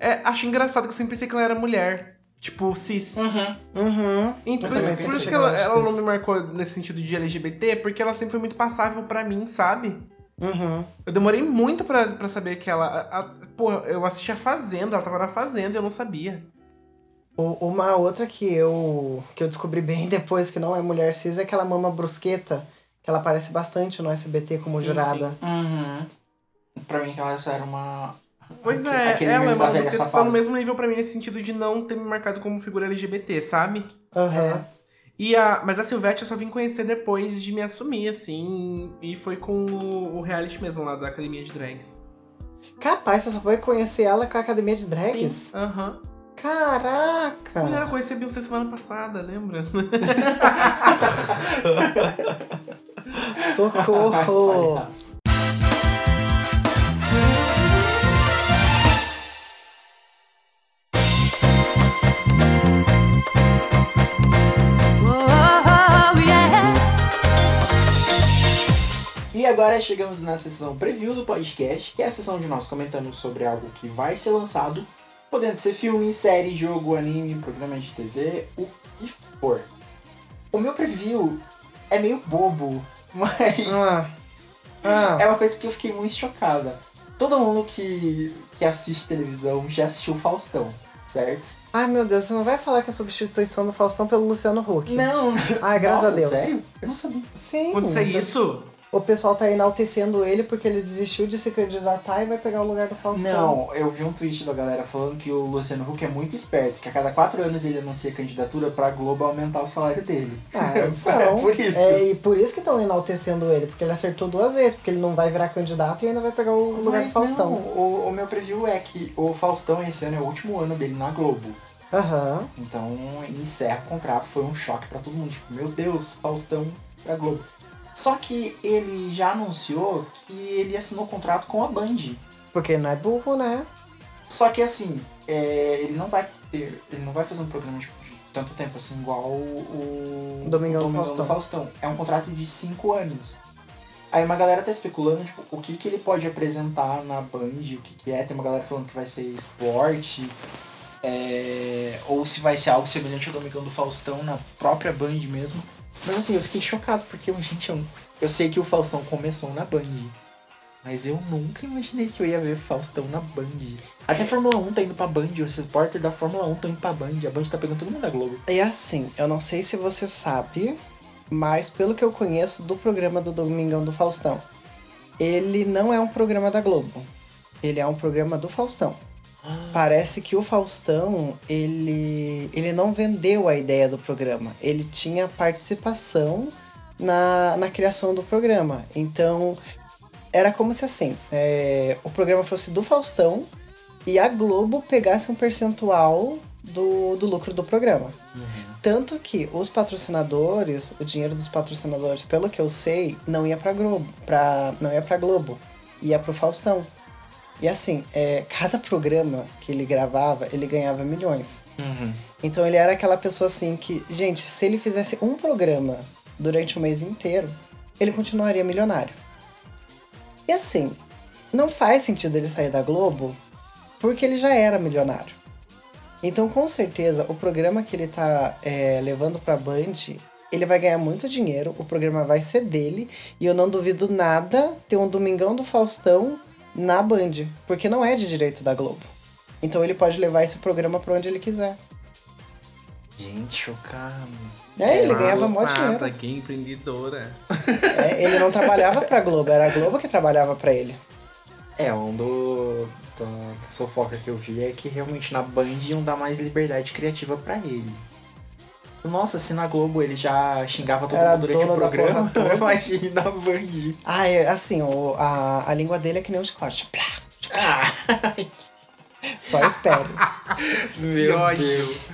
é, acho engraçado que eu sempre pensei que ela era mulher. Tipo, cis. Uhum. Uhum. E por isso, por isso que ela, ela não me marcou nesse sentido de LGBT, porque ela sempre foi muito passável pra mim, sabe? Uhum. Eu demorei muito pra, pra saber que ela. A, a- pô, eu assisti a Fazenda, ela tava na Fazenda e eu não sabia. O- Uma outra que eu, que eu descobri bem [LAUGHS] depois que não é mulher cis é aquela mama brusqueta, que ela aparece bastante no SBT como Sim, jurada. Uhum. Pra mim ela só era uma. Pois aque- é, aquele ela é uma música que tá no mesmo nível pra mim nesse sentido de não ter me marcado como figura LGBT, sabe? Aham. E a, mas a Silvete eu só vim conhecer depois de me assumir, assim, e foi com o, o reality mesmo lá da Academia de Drags. Capaz, você só foi conhecer ela com a academia de drags? Aham. Caraca! Mulher, eu conheci a Beyoncé semana passada, lembra? [LAUGHS] Socorro! [LAUGHS] E agora chegamos na sessão preview do podcast, que é a sessão de nós comentando sobre algo que vai ser lançado, podendo ser filme, série, jogo, anime, programa de TV, o que for. O meu preview é meio bobo, [LAUGHS] mas Ah. Ah. é uma coisa que eu fiquei muito chocada. Todo mundo que, que assiste televisão já assistiu Faustão, certo? Ai meu Deus, você não vai falar que é a substituição do Faustão pelo Luciano Huck? Não, Ai, graças Nossa, a Deus. sério? Eu não sabia. Sim. Aconteceu isso? O pessoal tá enaltecendo ele porque ele desistiu de se candidatar e vai pegar o lugar do Faustão. Não, eu vi um tweet da galera falando que o Luciano Huck é muito esperto, que a cada quatro anos ele anuncia candidatura pra Globo aumentar o salário dele. Ah, [LAUGHS] É então. por isso. É, e por isso que estão enaltecendo ele, porque ele acertou duas vezes, porque ele não vai virar candidato e ainda vai pegar o lugar do Faustão. não, o, o meu preview é que o Faustão esse ano é o último ano dele na Globo. Aham. Então encerra o contrato, foi um choque pra todo mundo. Tipo, meu Deus, Faustão pra Globo. Só que ele já anunciou que ele assinou contrato com a Band. Porque não é burro, né? Só que assim, é, ele não vai ter. Ele não vai fazer um programa tipo, de tanto tempo assim, igual o. Domingão do do Faustão. Faustão. É um contrato de cinco anos. Aí uma galera tá especulando, tipo, o que, que ele pode apresentar na Band, o que, que é. Tem uma galera falando que vai ser esporte. é, ou se vai ser algo semelhante ao Domingão do Faustão na própria Band mesmo. Mas assim, eu fiquei chocado, porque, gente, eu, eu sei que o Faustão começou na Band. Mas eu nunca imaginei que eu ia ver Faustão na Band. Até a Fórmula 1 tá indo pra Band, os repórteres da Fórmula 1 estão indo pra Band. A Band tá pegando todo mundo da Globo. É assim, eu não sei se você sabe, mas pelo que eu conheço do programa do Domingão do Faustão, ele não é um programa da Globo. Ele é um programa do Faustão. Parece que o Faustão, ele, ele não vendeu a ideia do programa. Ele tinha participação na, na criação do programa. Então, era como se assim, é, o programa fosse do Faustão e a Globo pegasse um percentual do, do lucro do programa. Tanto que os patrocinadores, o dinheiro dos patrocinadores, pelo que eu sei, não ia pra Globo, pra, não ia pra Globo, ia pro Faustão. E assim, é, cada programa que ele gravava, ele ganhava milhões. Uhum. Então ele era aquela pessoa assim que, gente, se ele fizesse um programa durante o mês inteiro, ele continuaria milionário. E assim, não faz sentido ele sair da Globo, porque ele já era milionário. Então, com certeza, o programa que ele tá é, levando pra Band, ele vai ganhar muito dinheiro, o programa vai ser dele, e eu não duvido nada ter um Domingão do Faustão na Band, porque não é de direito da Globo. Então ele pode levar esse programa pra onde ele quiser. Gente, chocado. É, ele ganhava mó dinheiro. Gay empreendedora. É, ele não trabalhava pra Globo, era a Globo que trabalhava pra ele. É, um do. Da fofoca que eu vi é que realmente na Band iam dar mais liberdade criativa pra ele. Nossa, se na Globo ele já xingava todo Era mundo durante o programa, porra [LAUGHS] toda. imagine na Band. Ah, é, assim, o, a, a língua dele é que nem um chicote. Plá, Ah, [LAUGHS] Só espere. [LAUGHS] meu. Deus.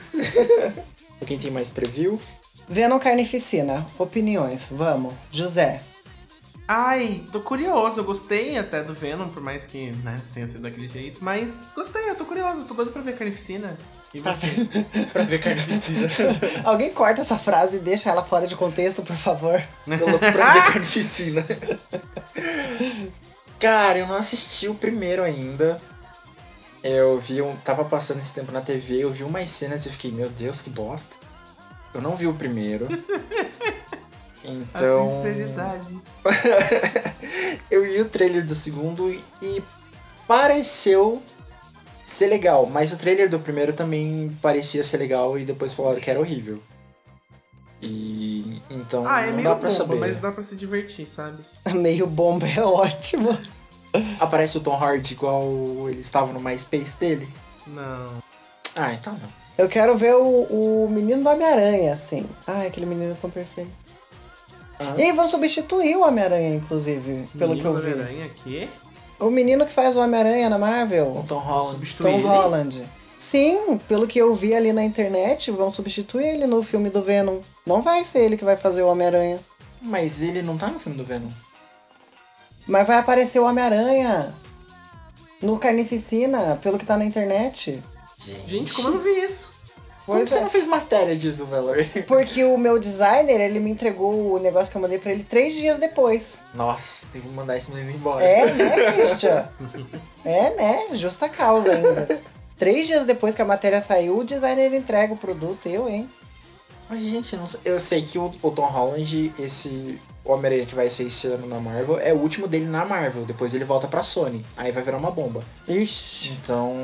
Quem tem mais preview? Venom Carnificina, opiniões, vamos. José. Ai, tô curioso. Eu gostei até do Venom, por mais que né, tenha sido daquele jeito. Mas gostei, eu tô curioso. Tô doido pra ver Carnificina. E você? pra ver carnificina. [LAUGHS] Alguém corta essa frase e deixa ela fora de contexto, por favor. Tô louco pra ver [LAUGHS] carnificina. Cara, eu não assisti o primeiro ainda. Eu vi um. Tava passando esse tempo na TV, eu vi umas cenas e fiquei, meu Deus, que bosta. Eu não vi o primeiro. [LAUGHS] A Então. sinceridade. eu vi o trailer do segundo e pareceu ser legal, mas o trailer do primeiro também parecia ser legal e depois falaram que era horrível. E então Ah, é não meio dá pra bomba, saber. mas dá pra se divertir, sabe? [LAUGHS] Meio bomba é ótimo. Aparece o Tom Hardy igual ele estava no MySpace dele? Não. Ah, então não. Eu quero ver o, o menino do Homem-Aranha, assim. Ai, aquele menino tão perfeito. Ah. E aí vão substituir o Homem-Aranha, inclusive, pelo que eu vi. Homem-Aranha aqui? O menino que faz o Homem-Aranha na O Marvel, Tom Holland. Tom? Holland. Sim, pelo que eu vi ali na internet, vão substituir ele no filme do Venom. Não vai ser ele que vai fazer o Homem-Aranha. Mas ele não tá no filme do Venom. Mas vai aparecer o Homem-Aranha no Carnificina, pelo que tá na internet. Gente, como eu não vi isso? Como Pois você é. não fez matéria disso, Valor? Porque o meu designer, ele me entregou o negócio que eu mandei pra ele três dias depois. Nossa, tem que mandar esse menino embora. É, né, Christian? É, né? Justa causa ainda. Três dias depois que a matéria saiu, o designer entrega o produto, eu, hein? Mas, gente, eu não sei- eu sei que o, o Tom Holland, esse Homem-Aranha que vai ser esse ano na Marvel, é o último dele na Marvel. Depois ele volta pra Sony. Aí vai virar uma bomba. Ixi. Então.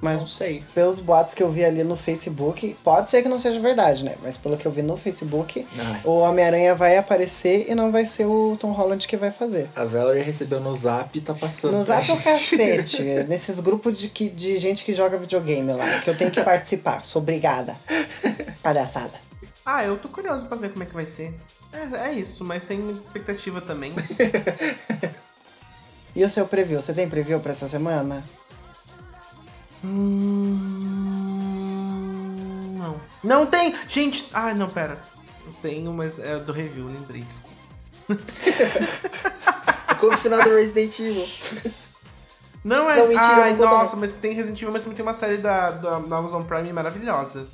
Mas não sei. pelos boatos que eu vi ali no Facebook, pode ser que não seja verdade, né? Mas pelo que eu vi no Facebook, Ai, o Homem-Aranha vai aparecer e não vai ser o Tom Holland que vai fazer. a Valerie recebeu no zap e tá passando. No zap é o cacete, [LAUGHS] nesses grupos de, que- de gente que joga videogame lá, que eu tenho que participar. Sou obrigada. Palhaçada. Ah, eu tô curioso pra ver como é que vai ser. É, é isso, mas sem muita expectativa também. [LAUGHS] E o seu preview? Você tem preview pra essa semana? Hum, não. Não tem! Gente! Ah, não, pera. Eu tenho, mas é do review, lembrei, desculpa. [LAUGHS] Conta o final do Resident Evil. Não é. Não, mentira, Ai, não conta nossa, mas tem Resident Evil, mas também tem uma série da, da, da Amazon Prime maravilhosa.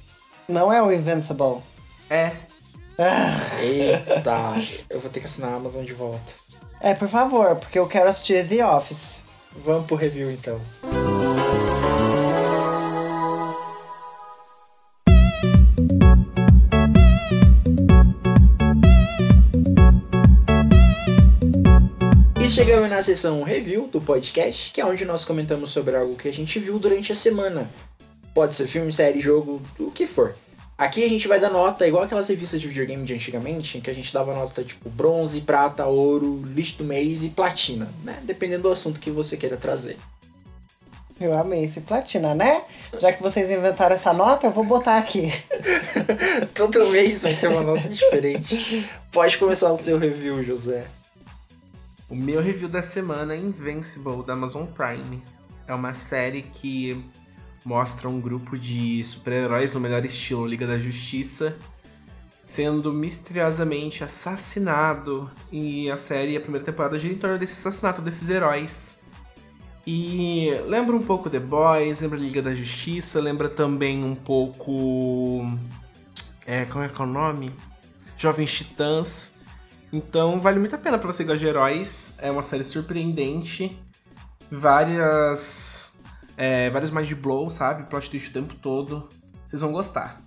Não é o Invincible. É. Eita, eu vou ter que assinar a Amazon de volta. É, por favor, porque eu quero assistir The Office. Vamos pro review então. Chegamos na sessão review do podcast, que é onde nós comentamos sobre algo que a gente viu durante a semana. Pode ser filme, série, jogo, o que for. Aqui a gente vai dar nota igual aquelas revistas de videogame de antigamente, em que a gente dava nota tipo bronze, prata, ouro, lixo do mês e platina, né? Dependendo do assunto que você queira trazer. Eu amei esse platina, né? Já que vocês inventaram essa nota, eu vou botar aqui. [LAUGHS] Todo mês vai ter uma nota diferente. Pode começar o seu review, José. O meu review da semana é Invincible, da Amazon Prime. É uma série que mostra um grupo de super-heróis no melhor estilo Liga da Justiça sendo misteriosamente assassinado. E a série, a primeira temporada, gira em torno desse assassinato desses heróis. E lembra um pouco The Boys, lembra Liga da Justiça, lembra também um pouco. É, como é que é o nome? Jovens Titãs. Então vale muito a pena pra você gostar de heróis. É uma série surpreendente. Várias. É, vários mind blow, sabe? Plot twist o tempo todo. Vocês vão gostar.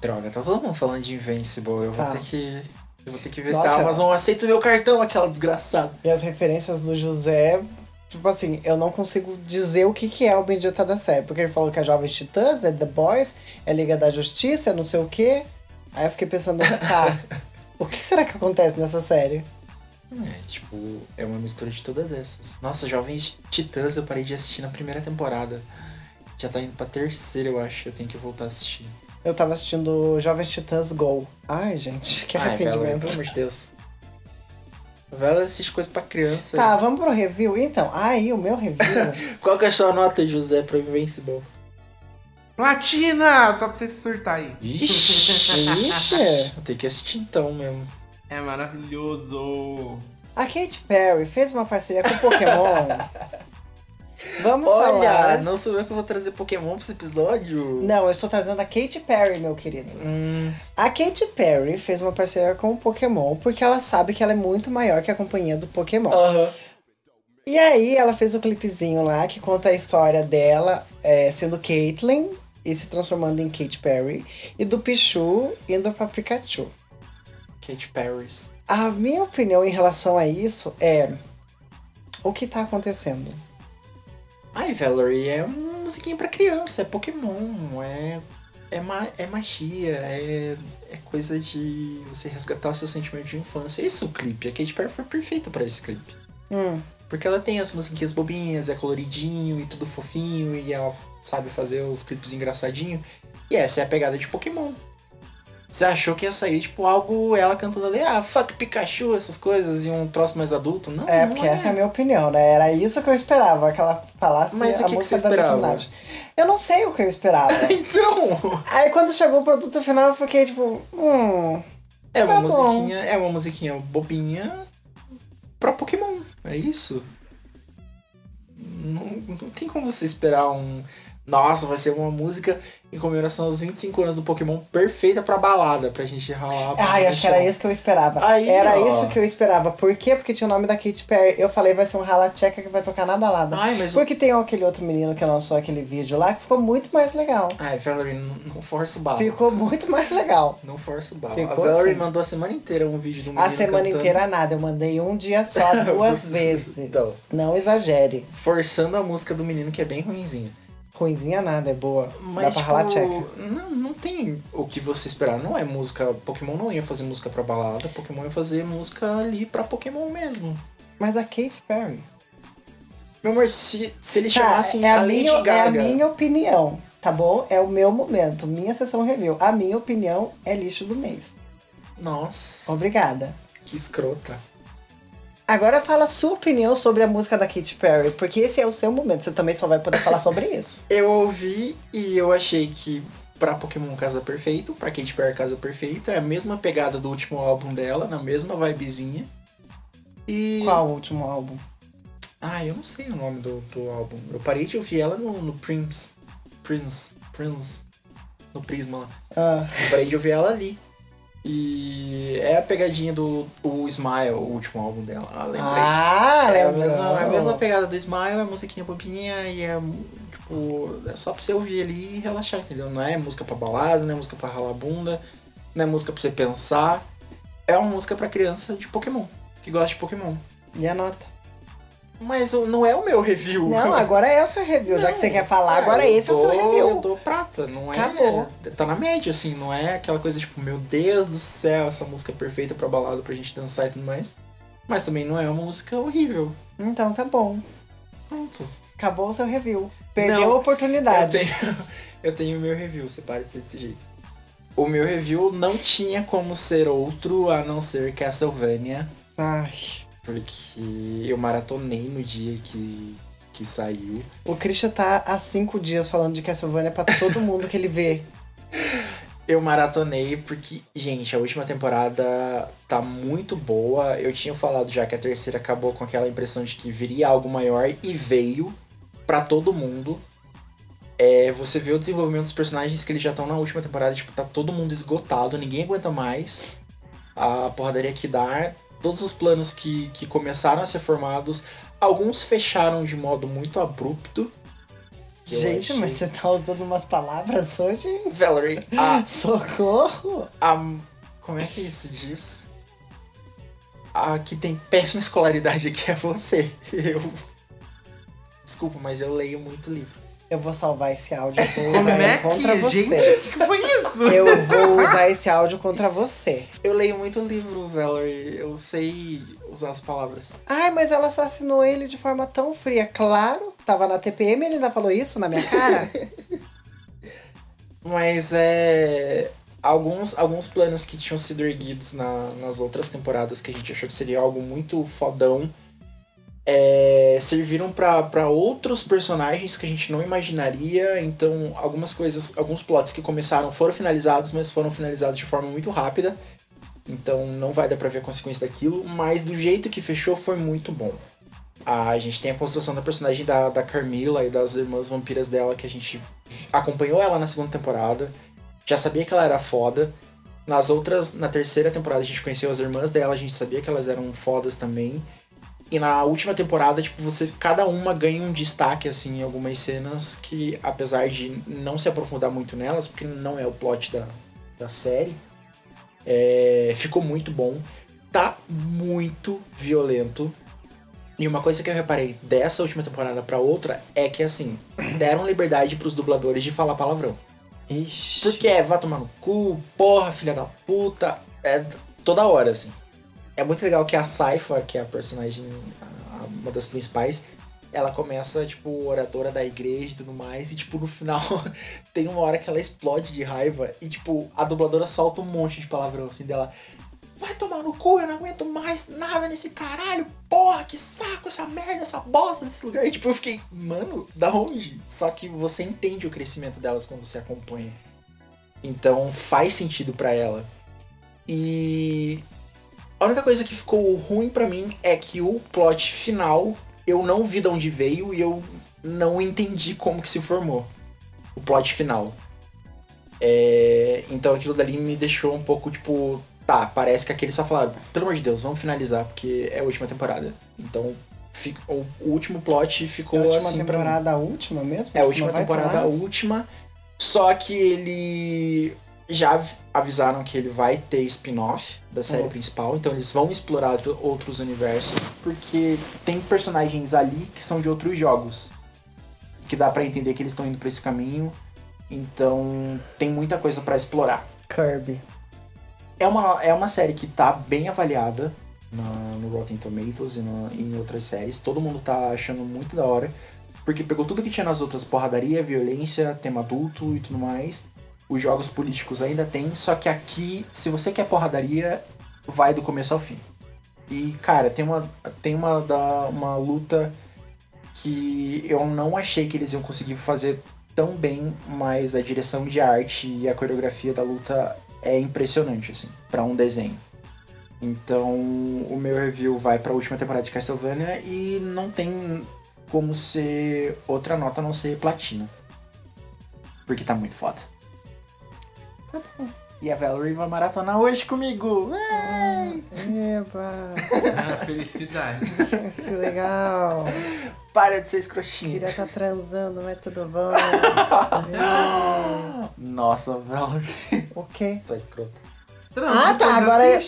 Droga, tá todo mundo falando de Invincible. Eu vou Tá. ter que. Eu vou ter que ver Nossa. se a Amazon aceita o meu cartão, aquela desgraçada. E as referências do José, tipo assim, eu não consigo dizer o que, que é o Bendita da série. Porque ele falou que é Jovens Titãs, é The Boys, é Liga da Justiça, é não sei o quê. Aí eu fiquei pensando, tá, [LAUGHS] o que será que acontece nessa série? É, tipo, é uma mistura de todas essas. Nossa, Jovens Titãs eu parei de assistir na primeira temporada. Já tá indo pra terceira, eu acho. Eu tenho que voltar a assistir. Eu tava assistindo Jovens Titãs Go. Ai, gente, que Ai, Vela, arrependimento. pelo amor de Deus. Vela assiste coisa pra criança. Tá, vamos pro review? Então, aí o meu review. [LAUGHS] Qual que é a sua nota, José, pra Invincible? Platina! Só pra você se surtar aí. Ixi! Ixi! [LAUGHS] Eu tenho que assistir então mesmo. É maravilhoso. A Katy Perry fez uma parceria com o Pokémon. [LAUGHS] Vamos Olha, falar. não sou eu que vou trazer Pokémon pra esse episódio. Não, eu estou trazendo a Katy Perry, meu querido. Hum, A Katy Perry fez uma parceria com o Pokémon porque ela sabe que ela é muito maior que a companhia do Pokémon. aham. E aí ela fez o clipezinho lá que conta a história dela é, sendo Caitlyn e se transformando em Katy Perry e do Pichu indo pra Pikachu. Katy Perry. A minha opinião em relação a isso é o que tá acontecendo. Ai, Valerie, é uma musiquinha pra criança, é Pokémon, é. É, ma é magia, é, é coisa de você resgatar o seu sentimento de infância. Esse é o clipe. A Katy Perry foi perfeita pra esse clipe. Hum, Porque ela tem as musiquinhas bobinhas, é coloridinho e tudo fofinho, e ela sabe fazer os clipes engraçadinho. E essa é a pegada de Pokémon. Você achou que ia sair, tipo, algo ela cantando ali, ah, fuck Pikachu, essas coisas, e um troço mais adulto? Não, é, não porque essa é a minha opinião, né? Era isso que eu esperava, que ela falasse Mas o que que você esperava? Eu não sei o que eu esperava. [LAUGHS] Então, Aí quando chegou o produto final, eu fiquei tipo, hum. é uma Tá bom. musiquinha, é uma musiquinha bobinha pra Pokémon, é isso. Não, não tem como você esperar um. Nossa, vai ser uma música em comemoração aos 25 anos do Pokémon perfeita pra balada, pra gente ralar. pra Ai, acho que era isso que eu esperava. Aí, era ó. isso que eu esperava. Por quê? Porque tinha o nome da Katy Perry. Eu falei, vai ser um rala tcheca que vai tocar na balada. Ai, mas. Porque tem aquele outro menino que lançou aquele vídeo lá que ficou muito mais legal. Ai, Valerie, não, não força o barro. Ficou muito mais legal. Não força o barro. Ficou a Valerie assim. mandou a semana inteira um vídeo do menino A semana cantando, inteira nada, eu mandei um dia só, [LAUGHS] duas vezes. Então. Não exagere. Forçando a música do menino que é bem ruinzinha. Ruimzinha nada, é boa. Mas, Dá pra ralar tcheca. tipo, não, não tem o que você esperar. Não é música. Pokémon não ia fazer música pra balada. Pokémon ia fazer música ali pra Pokémon mesmo. Mas a Katy Perry. Meu amor, se, se eles Tá, chamassem é, a a Lady minha, é a Gaga. minha opinião, tá bom? É o meu momento, minha sessão review. A minha opinião é lixo do mês. Nossa, Obrigada. que escrota. Agora fala a sua opinião sobre a música da Katy Perry, porque esse é o seu momento. Você também só vai poder falar sobre isso. [LAUGHS] Eu ouvi e eu achei que pra Pokémon casa perfeito, pra Katy Perry casa perfeito. É a mesma pegada do último álbum dela, na mesma vibezinha. E. Qual o último álbum? Ah, eu não sei o nome do, do álbum. Eu parei de ouvir ela no, no Prince. Prince. Prince. No Prisma lá. Ah, Eu parei de ouvir ela ali. E é a pegadinha do o Smile, o último álbum dela. Ah, lembrei. ah é, a mesma, é a mesma pegada do Smile, é a musiquinha bobinha e é tipo. É só pra você ouvir ali e relaxar, entendeu? Não é música pra balada, não é música pra ralar bunda, não é música pra você pensar. É uma música pra criança de Pokémon, que gosta de Pokémon. E a nota? Mas não é o meu review. Não, [LAUGHS] agora é o seu review. Já que você quer falar, agora eu esse é o seu review. Eu tô prata, não é. Acabou. Tá na média, assim, não é aquela coisa tipo, meu Deus do céu, essa música é perfeita pra balada pra gente dançar e tudo mais. Mas também não é uma música horrível. Então tá bom. Pronto. Acabou o seu review. Perdeu Não, a oportunidade. Eu tenho, [LAUGHS] eu tenho o meu review, você para de ser desse jeito. O meu review não tinha como ser outro a não ser Castlevania, Ai, porque eu maratonei no dia que, que saiu. o Christian tá há cinco dias falando de Castlevania pra todo mundo que ele vê. [LAUGHS] Eu maratonei porque, gente, a última temporada tá muito boa. Eu tinha falado já que a terceira acabou com aquela impressão de que viria algo maior e veio pra todo mundo. É, você vê o desenvolvimento dos personagens que eles já estão na última temporada, tipo, tá todo mundo esgotado, ninguém aguenta mais. A porradaria que dá, todos os planos que, que começaram a ser formados, alguns fecharam de modo muito abrupto. Gente, achei- mas você tá usando umas palavras hoje? Valerie, a, [LAUGHS] Socorro! a. Como é que isso diz? A que tem péssima escolaridade aqui é você. [LAUGHS] Eu. Desculpa, mas eu leio muito livro. Eu vou salvar esse áudio e vou usar é ele contra que, você. gente, [LAUGHS] que foi isso? Eu vou usar esse áudio contra você. Eu leio muito livro, Valerie. Eu sei usar as palavras. Ai, mas ela assassinou ele de forma tão fria. Claro, tava na TPM ele ainda falou isso na minha cara. [LAUGHS] Mas é. Alguns, alguns planos que tinham sido erguidos na- nas outras temporadas que a gente achou que seria algo muito fodão é, serviram para outros personagens que a gente não imaginaria. Então, algumas coisas, alguns plots que começaram foram finalizados, mas foram finalizados de forma muito rápida. Então, não vai dar pra ver a consequência daquilo. Mas do jeito que fechou, foi muito bom. A gente tem a construção da personagem da, da Carmila e das irmãs vampiras dela, que a gente acompanhou ela na segunda temporada. Já sabia que ela era foda. Nas outras, na terceira temporada, a gente conheceu as irmãs dela, a gente sabia que elas eram fodas também. E na última temporada, tipo, você cada uma ganha um destaque assim em algumas cenas que apesar de não se aprofundar muito nelas, porque não é o plot da, da série, é, ficou muito bom. Tá muito violento. E uma coisa que eu reparei dessa última temporada pra outra é que assim, [CLEARS THROAT] deram liberdade pros dubladores de falar palavrão. Ixi. Porque é, vai tomar no cu, porra, filha da puta. É toda hora, assim. É muito legal que a Saifa, que é a personagem, uma das principais, ela começa, tipo, oradora da igreja e tudo mais, e, tipo, no final [LAUGHS] tem uma hora que ela explode de raiva e, tipo, a dubladora solta um monte de palavrão, assim, dela. Vai tomar no cu, eu não aguento mais nada nesse caralho, porra, que saco essa merda, essa bosta desse lugar. E, tipo, eu fiquei, mano, da onde? Só que você entende o crescimento delas quando você acompanha. Então faz sentido pra ela. E a única coisa que ficou ruim pra mim é que o plot final eu não vi de onde veio e eu não entendi como que se formou. O plot final. É, Então aquilo dali me deixou um pouco tipo. Tá, parece que aquele só falaram, pelo amor de Deus, vamos finalizar, porque é a última temporada. Então, o, último plot A ficou última assim pra mim. temporada, a última mesmo? É a última temporada, a última. Só que ele. Já av- avisaram que ele vai ter spin-off da série Uhum. principal, então eles vão explorar outro- outros universos, porque tem personagens ali que são de outros jogos. Que dá pra entender que eles estão indo pra esse caminho. Então tem muita coisa pra explorar. Kirby. É uma, é uma série que tá bem avaliada na- no Rotten Tomatoes e na- em outras séries. Todo mundo tá achando muito da hora. Porque pegou tudo que tinha nas outras, porradaria, violência, tema adulto e tudo mais. Os jogos políticos ainda tem, só que aqui, se você quer porradaria, vai do começo ao fim. E, cara, tem uma, tem uma, da, uma luta que eu não achei que eles iam conseguir fazer tão bem, mas a direção de arte e a coreografia da luta é impressionante, assim, pra um desenho. Então, o meu review vai pra última temporada de Castlevania e não tem como ser outra nota a não ser platina. Porque tá muito foda. E a Valerie vai maratonar hoje comigo. É. Eba, Ah, felicidade. [LAUGHS] que legal. Para de ser escrotinha. Queria tá transando, mas tudo bom. [LAUGHS] Nossa, Valerie. o quê? Só escrota. Trans, Ah, tá, agora eu-.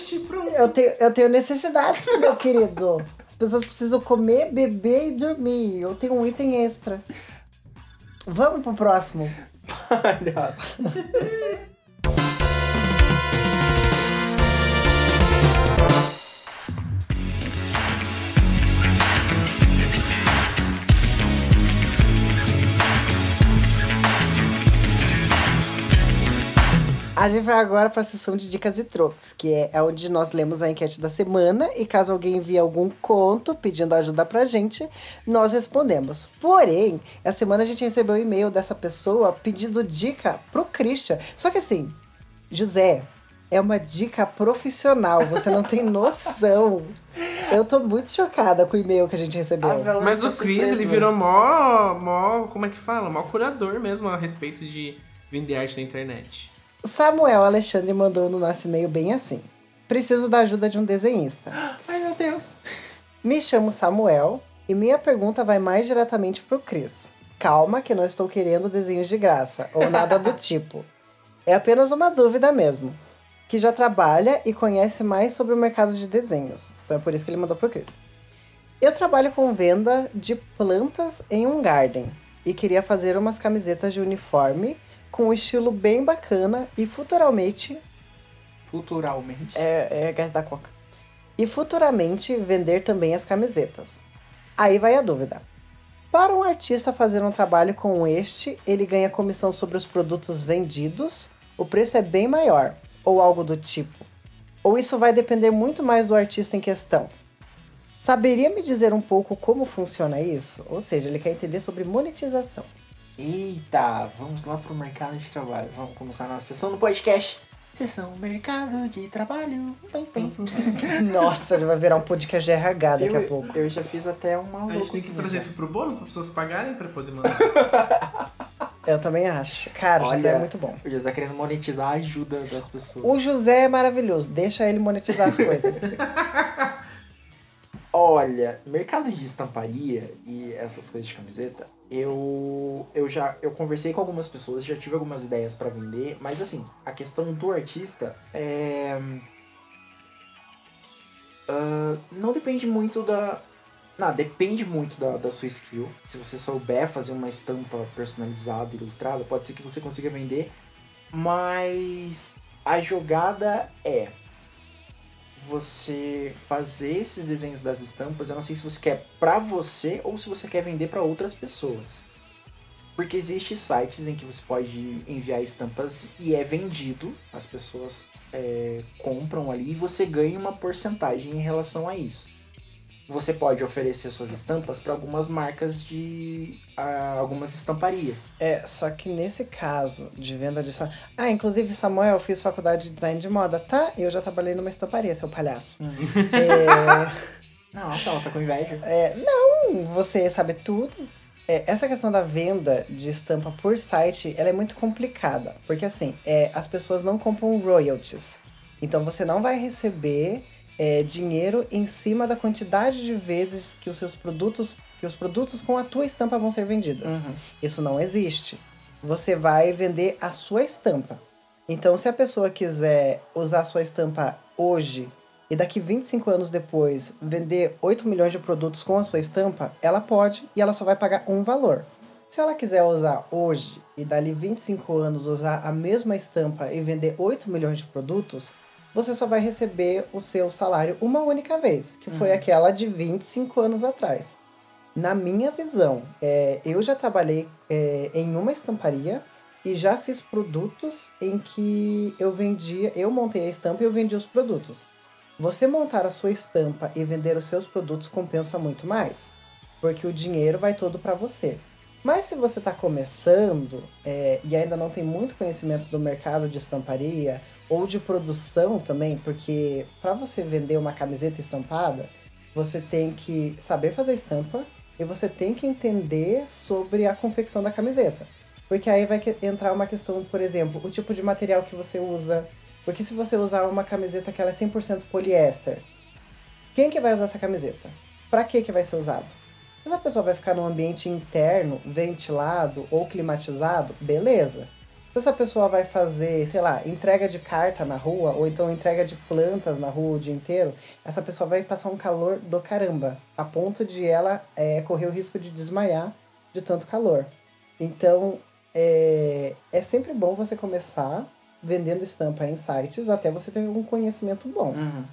Eu tenho, eu tenho necessidades, meu querido. As pessoas precisam comer, beber e dormir. Eu tenho um item extra. Vamos pro próximo. Palhaço. A gente vai agora para a sessão de dicas e trocos, que é, é onde nós lemos a enquete da semana e caso alguém envie algum conto pedindo ajuda pra gente, nós respondemos. Porém, essa semana a gente recebeu um e-mail dessa pessoa pedindo dica pro Christian. Só que assim, José, é uma dica profissional, você não tem [LAUGHS] noção. Eu tô muito chocada com o e-mail que a gente recebeu. A Vela Mas o Chris, surpresa. ele virou mó, mó. Como é que fala? Mó curador mesmo a respeito de vender arte na internet. Samuel Alexandre mandou no nosso e-mail bem assim: Preciso da ajuda de um desenhista. [GASPS] Ai, meu Deus. Me chamo Samuel e minha pergunta vai mais diretamente pro Cris. Calma que não estou querendo desenhos de graça ou nada do [LAUGHS] tipo. É apenas uma dúvida mesmo. Que já trabalha e conhece mais sobre o mercado de desenhos. Então é por isso que ele mandou pro Cris. Eu trabalho com venda de plantas em um garden e queria fazer umas camisetas de uniforme com um estilo bem bacana e futuramente Futuralmente. é, é gás da coca. E futuramente vender também as camisetas. Aí vai a dúvida. Para um artista fazer um trabalho com este, ele ganha comissão sobre os produtos vendidos, o preço é bem maior, ou algo do tipo. Ou isso vai depender muito mais do artista em questão. Saberia me dizer um pouco como funciona isso? Ou seja, ele quer entender sobre monetização. Eita, vamos lá pro mercado de trabalho. Vamos começar a nossa sessão do podcast. Sessão mercado de trabalho. Pim, pim. [LAUGHS] Nossa, ele vai virar um podcast de RH daqui eu, a pouco. eu já fiz até uma A gente tem que trazer já. isso pro bônus para pessoas pagarem pra poder mandar. [LAUGHS] Eu também acho. Cara, o José é Olha, muito bom. O José tá querendo monetizar a ajuda das pessoas. O José é maravilhoso, deixa ele monetizar as coisas. [LAUGHS] Olha, mercado de estamparia e essas coisas de camiseta, eu eu já eu conversei com algumas pessoas, já tive algumas ideias pra vender, mas assim, a questão do artista é ah, não depende muito da não, depende muito da, da sua skill. Se você souber fazer uma estampa personalizada, ilustrada, pode ser que você consiga vender. Mas a jogada é você fazer esses desenhos das estampas. Eu não sei se você quer pra você ou se você quer vender pra outras pessoas. Porque existe sites em que você pode enviar estampas e é vendido, as pessoas é, compram ali e você ganha uma porcentagem em relação a isso. Você pode oferecer suas estampas para algumas marcas de ah, algumas estamparias. É, só que nesse caso de venda de. Ah, inclusive, Samuel, eu fiz faculdade de design de moda, tá? Eu já trabalhei numa estamparia, seu palhaço. é, [LAUGHS] Nossa, ela tá com inveja. é, não, você sabe tudo. É, essa questão da venda de estampa por site, ela é muito complicada. Porque assim, é, as pessoas não compram royalties. Então você não vai receber é, dinheiro em cima da quantidade de vezes que os seus produtos, que os produtos com a tua estampa vão ser vendidos. Isso não existe. Você vai vender a sua estampa. Então, se a pessoa quiser usar a sua estampa hoje e daqui 25 anos depois vender 8 milhões de produtos com a sua estampa, ela pode e ela só vai pagar um valor. Se ela quiser usar hoje e dali 25 anos usar a mesma estampa e vender 8 milhões de produtos, você só vai receber o seu salário uma única vez, que foi aquela de 25 anos atrás. Na minha visão, é, eu já trabalhei é, em uma estamparia e já fiz produtos em que eu vendia, eu montei a estampa e eu vendi os produtos. Você montar a sua estampa e vender os seus produtos compensa muito mais, porque o dinheiro vai todo para você. Mas se você está começando é, e ainda não tem muito conhecimento do mercado de estamparia ou de produção também, porque para você vender uma camiseta estampada, você tem que saber fazer estampa e você tem que entender sobre a confecção da camiseta. Porque aí vai entrar uma questão, por exemplo, o tipo de material que você usa. Porque se você usar uma camiseta que ela é 100% poliéster, quem que vai usar essa camiseta? Para que que vai ser usado? Se essa pessoa vai ficar num ambiente interno, ventilado ou climatizado, beleza. Se essa pessoa vai fazer, sei lá, entrega de carta na rua, ou então entrega de plantas na rua o dia inteiro, essa pessoa vai passar um calor do caramba, a ponto de ela é, correr o risco de desmaiar de tanto calor. Então, é, é sempre bom você começar vendendo estampa em sites até você ter um conhecimento bom. Uhum.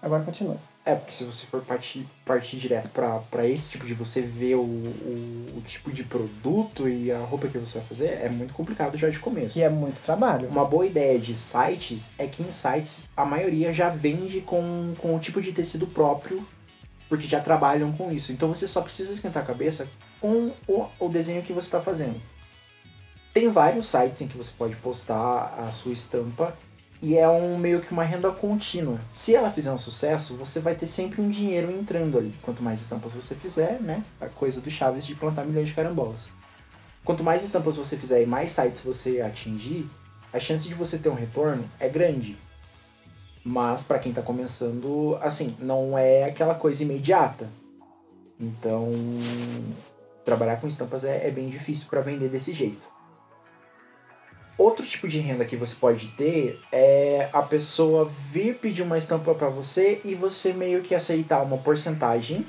Agora continua. É, porque se você for partir, partir direto pra esse tipo de você ver o, o, o tipo de produto e a roupa que você vai fazer, é muito complicado já de começo. E é muito trabalho. Uma boa ideia de sites é que em sites a maioria já vende com, com o tipo de tecido próprio, porque já trabalham com isso. Então você só precisa esquentar a cabeça com o, o desenho que você está fazendo. Tem vários sites em que você pode postar a sua estampa e é um meio que uma renda contínua. Se ela fizer um sucesso, você vai ter sempre um dinheiro entrando ali. Quanto mais estampas você fizer, né? A coisa do Chaves de plantar milhões de carambolas. Quanto mais estampas você fizer e mais sites você atingir, a chance de você ter um retorno é grande. Mas para quem tá começando, assim, não é aquela coisa imediata. Então, trabalhar com estampas é, é bem difícil para vender desse jeito. Outro tipo de renda que você pode ter é a pessoa vir pedir uma estampa para você e você meio que aceitar uma porcentagem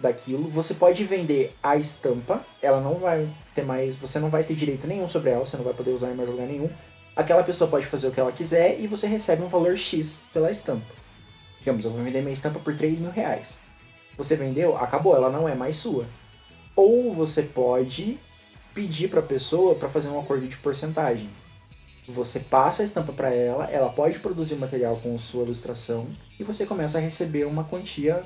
daquilo. Você pode vender a estampa, ela não vai ter mais, você não vai ter direito nenhum sobre ela, você não vai poder usar em mais lugar nenhum. Aquela pessoa pode fazer o que ela quiser e você recebe um valor X pela estampa. Digamos, eu vou vender minha estampa por 3 mil reais. Você vendeu, acabou, ela não é mais sua. Ou você pode pedir para a pessoa para fazer um acordo de porcentagem. Você passa a estampa para ela, ela pode produzir material com sua ilustração e você começa a receber uma quantia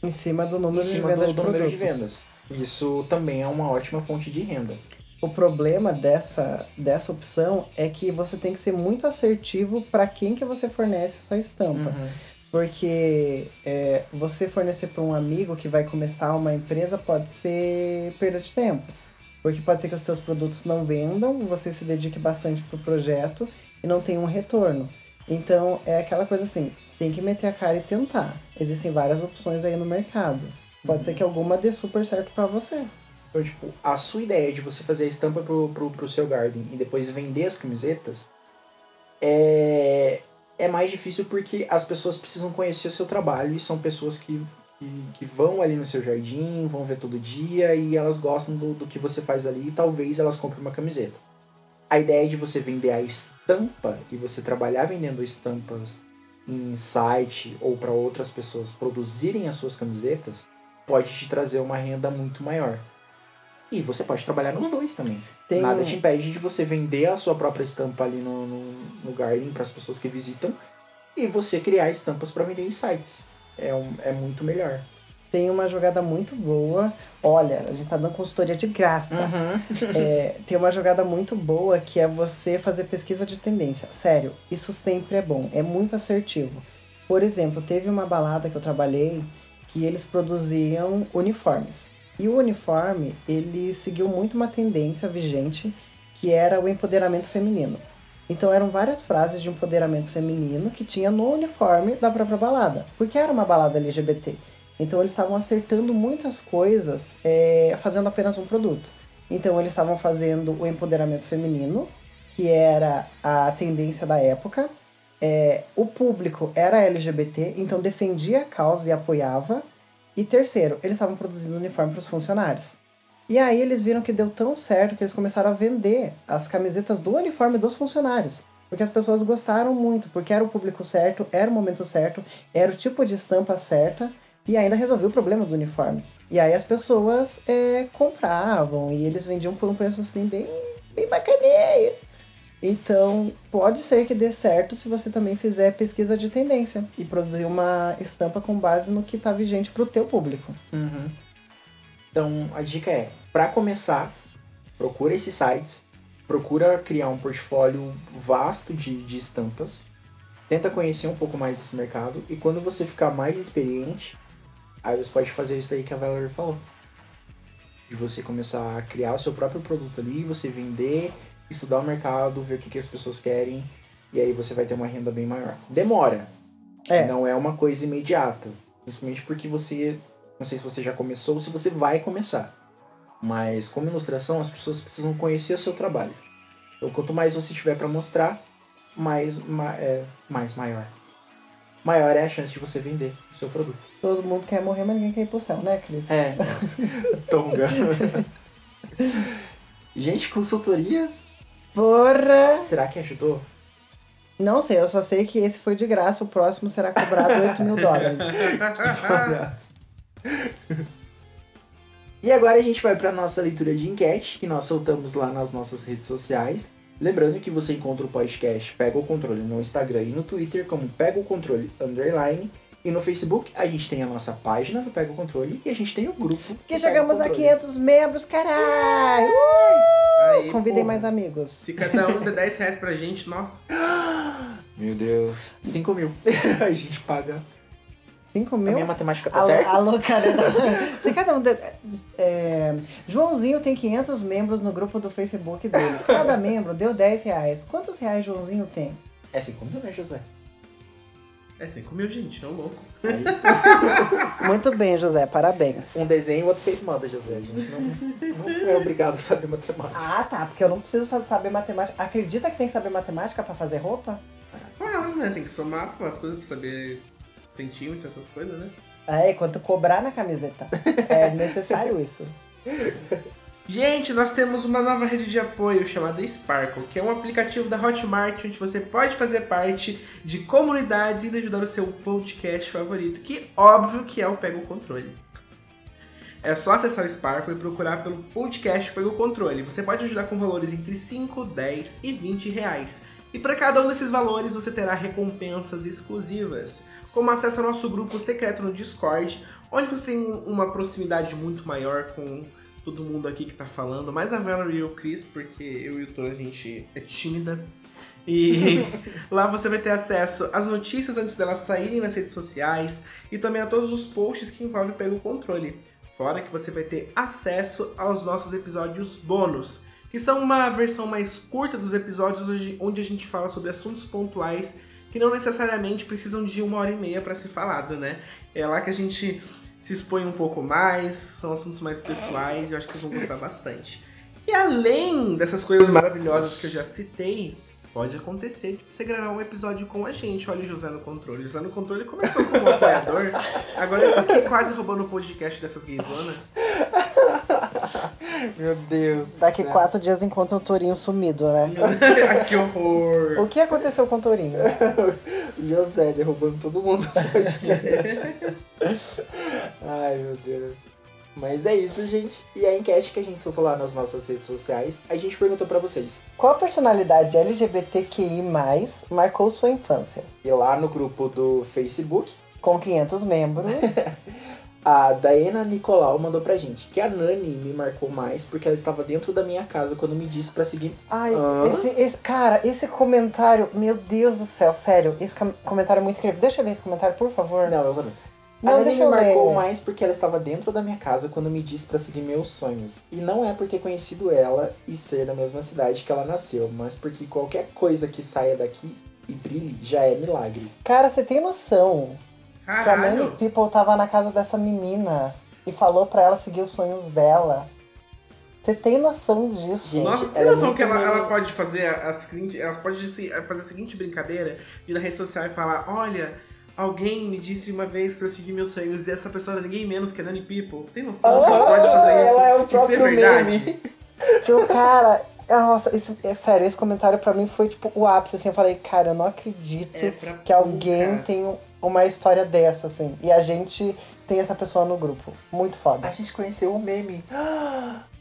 Em cima do número de cima vendas do, de do número de vendas. Isso também é uma ótima fonte de renda. O problema dessa, dessa opção é que você tem que ser muito assertivo para quem que você fornece essa estampa. Uhum. Porque é, você fornecer para um amigo que vai começar uma empresa pode ser perda de tempo. Porque pode ser que os seus produtos não vendam, você se dedique bastante pro projeto e não tenha um retorno. Então é aquela coisa assim, tem que meter a cara e tentar. Existem várias opções aí no mercado. Pode ser que alguma dê super certo para você. Então, tipo, a sua ideia de você fazer a estampa pro, pro, pro seu garden e depois vender as camisetas é, é mais difícil porque as pessoas precisam conhecer o seu trabalho e são pessoas que, que, que vão ali no seu jardim, vão ver todo dia e elas gostam do, do que você faz ali e talvez elas comprem uma camiseta. A ideia de você vender a estampa e você trabalhar vendendo estampas em site ou para outras pessoas produzirem as suas camisetas pode te trazer uma renda muito maior. E você pode trabalhar nos dois também. Tem Nada te impede de você vender a sua própria estampa ali no, no, no Garden para as pessoas que visitam e você criar estampas para vender em sites. É, um, é muito melhor. Tem uma jogada muito boa. Olha, a gente tá dando consultoria de graça. É, tem uma jogada muito boa que é você fazer pesquisa de tendência. Sério, isso sempre é bom, é muito assertivo. Por exemplo, teve uma balada que eu trabalhei que eles produziam uniformes. E o uniforme, ele seguiu muito uma tendência vigente que era o empoderamento feminino. Então eram várias frases de empoderamento feminino que tinha no uniforme da própria balada, porque era uma balada LGBT. Então eles estavam acertando muitas coisas é, fazendo apenas um produto. Então eles estavam fazendo o empoderamento feminino, que era a tendência da época. É, o público era LGBT, então defendia a causa e apoiava. E terceiro, eles estavam produzindo uniforme para os funcionários. E aí eles viram que deu tão certo que eles começaram a vender as camisetas do uniforme dos funcionários. Porque as pessoas gostaram muito, porque era o público certo, era o momento certo, era o tipo de estampa certa e ainda resolveu o problema do uniforme. E aí as pessoas é, compravam e eles vendiam por um preço assim bem, bem bacaninha. Então pode ser que dê certo se você também fizer pesquisa de tendência e produzir uma estampa com base no que está vigente para o teu público. Uhum. Então a dica é, para começar, procura esses sites, procura criar um portfólio vasto de, de estampas, tenta conhecer um pouco mais desse mercado e quando você ficar mais experiente, aí você pode fazer isso aí que a Valerie falou. De você começar a criar o seu próprio produto ali, você vender, estudar o mercado, ver o que, que as pessoas querem, e aí você vai ter uma renda bem maior. Demora. É. Não é uma coisa imediata. Principalmente porque você. Não sei se você já começou ou se você vai começar. Mas como ilustração, as pessoas precisam conhecer o seu trabalho. Então, quanto mais você tiver pra mostrar, mais, ma- é, mais maior. Maior é a chance de você vender o seu produto. Todo mundo quer morrer, mas ninguém quer ir pro céu, né, Cris? É. [LAUGHS] Tonga. [LAUGHS] Gente, consultoria, Porra! será que ajudou? Não sei, eu só sei que esse foi de graça, o próximo será cobrado 8 mil dólares. [LAUGHS] e agora a gente vai para nossa leitura de enquete que nós soltamos lá nas nossas redes sociais. Lembrando que você encontra o podcast Pega o Controle no Instagram e no Twitter como Pega o Controle Underline. E no Facebook a gente tem a nossa página do Pega o Controle e a gente tem o grupo. do Que Pega o chegamos a Controle. 500 membros, caralho! Aí, Convidem pô, mais amigos. Se cada um der 10 reais pra gente, nossa. [GASPS] Meu Deus. 5 mil. [LAUGHS] a gente paga. 5 A mil? minha matemática tá certa? alô, cara. [LAUGHS] Se cada um. de- é, Joãozinho tem 500 membros no grupo do Facebook dele. Cada [LAUGHS] membro deu 10 reais. Quantos reais Joãozinho tem? É 5 mil, né, José? É 5 mil, gente, não louco. Aí, [LAUGHS] Muito bem, José. Parabéns. um desenho e o outro fez moda, José. A gente não, não é obrigado a saber matemática. Ah, tá. Porque eu não preciso fazer- saber matemática. Acredita que tem que saber matemática pra fazer roupa? Claro, né? Tem que somar umas coisas pra saber centímetro, essas coisas, né? É, quanto cobrar na camiseta. É [LAUGHS] necessário isso. Gente, nós temos uma nova rede de apoio chamada Sparkle, que é um aplicativo da Hotmart onde você pode fazer parte de comunidades e ajudar o seu podcast favorito, que óbvio que é o Pega o Controle. É só acessar o Sparkle e procurar pelo podcast Pega o Controle. Você pode ajudar com valores entre 5, 10 e 20 reais. E para cada um desses valores você terá recompensas exclusivas, como acesso ao nosso grupo secreto no Discord, onde você tem uma proximidade muito maior com todo mundo aqui que tá falando, mais a Valerie e o Chris, porque eu e o Tô, a gente é tímida. E [LAUGHS] lá você vai ter acesso às notícias antes delas saírem nas redes sociais e também a todos os posts que envolvem Pega o Controle. Fora que você vai ter acesso aos nossos episódios bônus, que são uma versão mais curta dos episódios onde a gente fala sobre assuntos pontuais que não necessariamente precisam de uma hora e meia para ser falado, né? É lá que a gente se expõe um pouco mais, são assuntos mais pessoais e eu acho que vocês vão gostar bastante. E além dessas coisas maravilhosas que eu já citei, pode acontecer de você gravar um episódio com a gente. Olha o José no controle. José no controle começou como apoiador, agora ele tá aqui quase roubando o podcast dessas gaysonas. [LAUGHS] Meu Deus. Daqui céu. quatro dias encontra o Tourinho sumido, né? que horror! O que aconteceu com o Tourinho? [LAUGHS] O José derrubando todo mundo [LAUGHS] podcast. Ai, meu Deus. Mas é isso, gente. E a enquete que a gente soltou lá nas nossas redes sociais, a gente perguntou pra vocês. Qual personalidade LGBTQI+, marcou sua infância? E lá no grupo do Facebook, Com 500 membros. A Daena Nicolau mandou pra gente que a Nani me marcou mais porque ela estava dentro da minha casa quando me disse pra seguir. Ai, esse, esse- cara, esse comentário, meu Deus do céu, sério, esse com- comentário é muito incrível. Deixa eu ler esse comentário, por favor. Não, eu vou não. Não, a Nani deixa me eu ler. marcou mais porque ela estava dentro da minha casa quando me disse pra seguir meus sonhos. E não é por ter conhecido ela e ser da mesma cidade que ela nasceu, mas porque qualquer coisa que saia daqui e brilhe já é milagre. Cara, você tem noção que a Caralho! People tava na casa dessa menina e falou pra ela seguir os sonhos dela. Você tem noção disso? Gente, Nossa, tem é noção que ela, ela pode fazer a, a seguinte. Ela pode fazer a seguinte brincadeira de ir na rede social e falar, olha, alguém me disse uma vez pra eu seguir meus sonhos e essa pessoa era ninguém menos que a Nani People. Tem noção que ela pode fazer isso? ela é o ser próprio verdade? meme. Tipo, cara, nossa, isso, é sério, esse comentário pra mim foi tipo o ápice, assim, eu falei, cara, eu não acredito É que alguém tem um- uma história dessa, assim. E a gente tem essa pessoa no grupo. Muito foda. A gente conheceu o meme. [GASPS]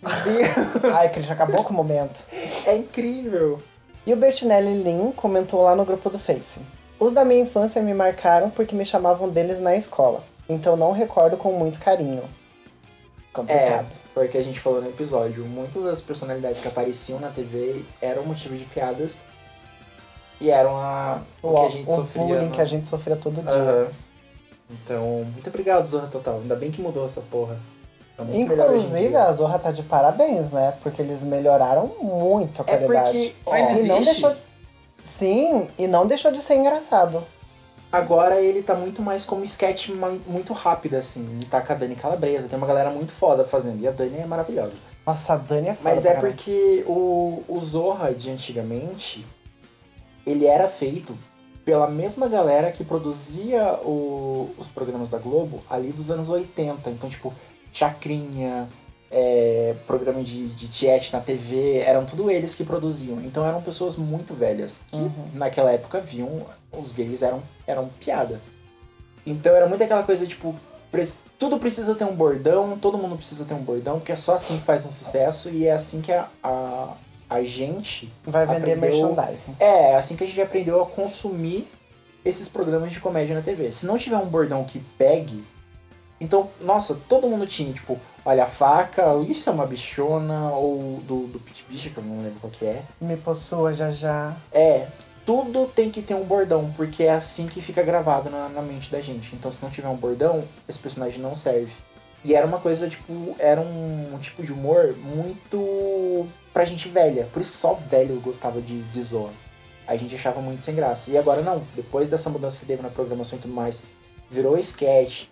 Meu Deus, Ai, Cris, acabou com o momento. é incrível. E o Bertinelli Lin comentou lá no grupo do Face. Os da minha infância me marcaram porque me chamavam deles na escola. Então não recordo com muito carinho. É, Complicado. foi o que a gente falou no episódio. Muitas das personalidades que apareciam na TV eram motivo de piadas. E eram a, o, o que a gente o sofria. bullying no- que a gente sofria todo dia. Aham. Então, muito obrigado, Zorra Total. Ainda bem que mudou essa porra. Tá Inclusive, a Zorra tá de parabéns, né? Porque eles melhoraram muito a É qualidade. porque. ó, Ainda e não deixou. Sim, e não deixou de ser engraçado. agora ele tá muito mais como sketch muito rápido, assim. Ele tá com a Dani Calabresa, tem uma galera muito foda fazendo. E a Dani é maravilhosa. Nossa, a Dani é foda Mas é caralho. porque o, o Zorra de antigamente, ele era feito pela mesma galera que produzia o- os programas da Globo ali dos anos 80. Então, tipo, Chacrinha, é, programa de, de chat na TV, eram tudo eles que produziam. Então eram pessoas muito velhas que Uhum. naquela época viam os gays eram, eram piada. Então era muito aquela coisa, tipo, tudo precisa ter um bordão, todo mundo precisa ter um bordão, porque é só assim que faz um sucesso e é assim que a, a, a gente. Vai vender aprendeu- merchandising. É, é assim que a gente aprendeu a consumir esses programas de comédia na TV. Se não tiver um bordão que pegue, então, nossa, todo mundo tinha, tipo, olha a faca, isso é uma bichona, ou do, do Pit Bicha, que eu não lembro qual que é. Me possua já já. É, tudo tem que ter um bordão, porque é assim que fica gravado na, na mente da gente. Então, se não tiver um bordão, esse personagem não serve. E era uma coisa, tipo, era um, tipo de humor muito pra gente velha. Por isso que só velho gostava de, de. A gente achava muito sem graça. E agora não. Depois dessa mudança que teve na programação e tudo mais, virou sketch.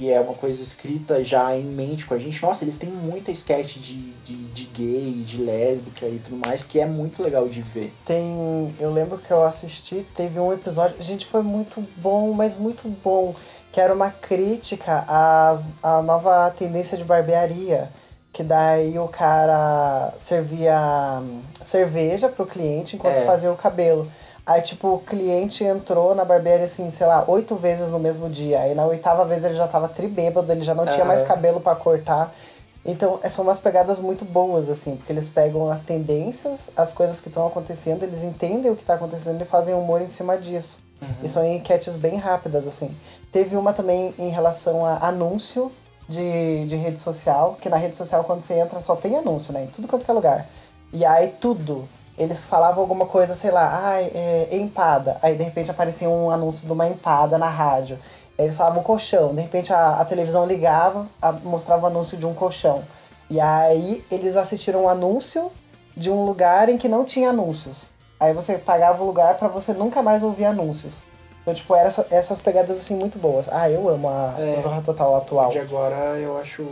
E é uma coisa escrita já em mente com a gente. Nossa, eles têm muita sketch de, de, de gay, de lésbica e tudo mais, que é muito legal de ver. Tem. Eu lembro que eu assisti, teve um episódio. Gente, foi muito bom, mas muito bom. Que era uma crítica às, à nova tendência de barbearia. Que daí o cara servia hum, cerveja pro cliente enquanto É. fazia o cabelo. Aí, tipo, o cliente entrou na barbearia, assim, sei lá, oito vezes no mesmo dia. Aí na oitava vez ele já tava tribêbado, ele já não tinha Aham. mais cabelo pra cortar. Então, são umas pegadas muito boas, assim, porque eles pegam as tendências, as coisas que estão acontecendo, eles entendem o que tá acontecendo e fazem humor em cima disso. E são enquetes bem rápidas, assim. Teve uma também em relação a anúncio de, de rede social, que na rede social, quando você entra, só tem anúncio, né? Em tudo quanto é lugar. E aí, tudo. Eles falavam alguma coisa, sei lá, ai, é, empada. Aí, de repente, aparecia um anúncio de uma empada na rádio. Eles falavam colchão. De repente, a, a televisão ligava, a- mostrava o anúncio de um colchão. E aí, eles assistiram um anúncio de um lugar em que não tinha anúncios. Aí você pagava o lugar pra você nunca mais ouvir anúncios. Então, tipo, era essa- essas pegadas assim muito boas. Ah, eu amo a É. Zorra Total atual. De agora eu acho.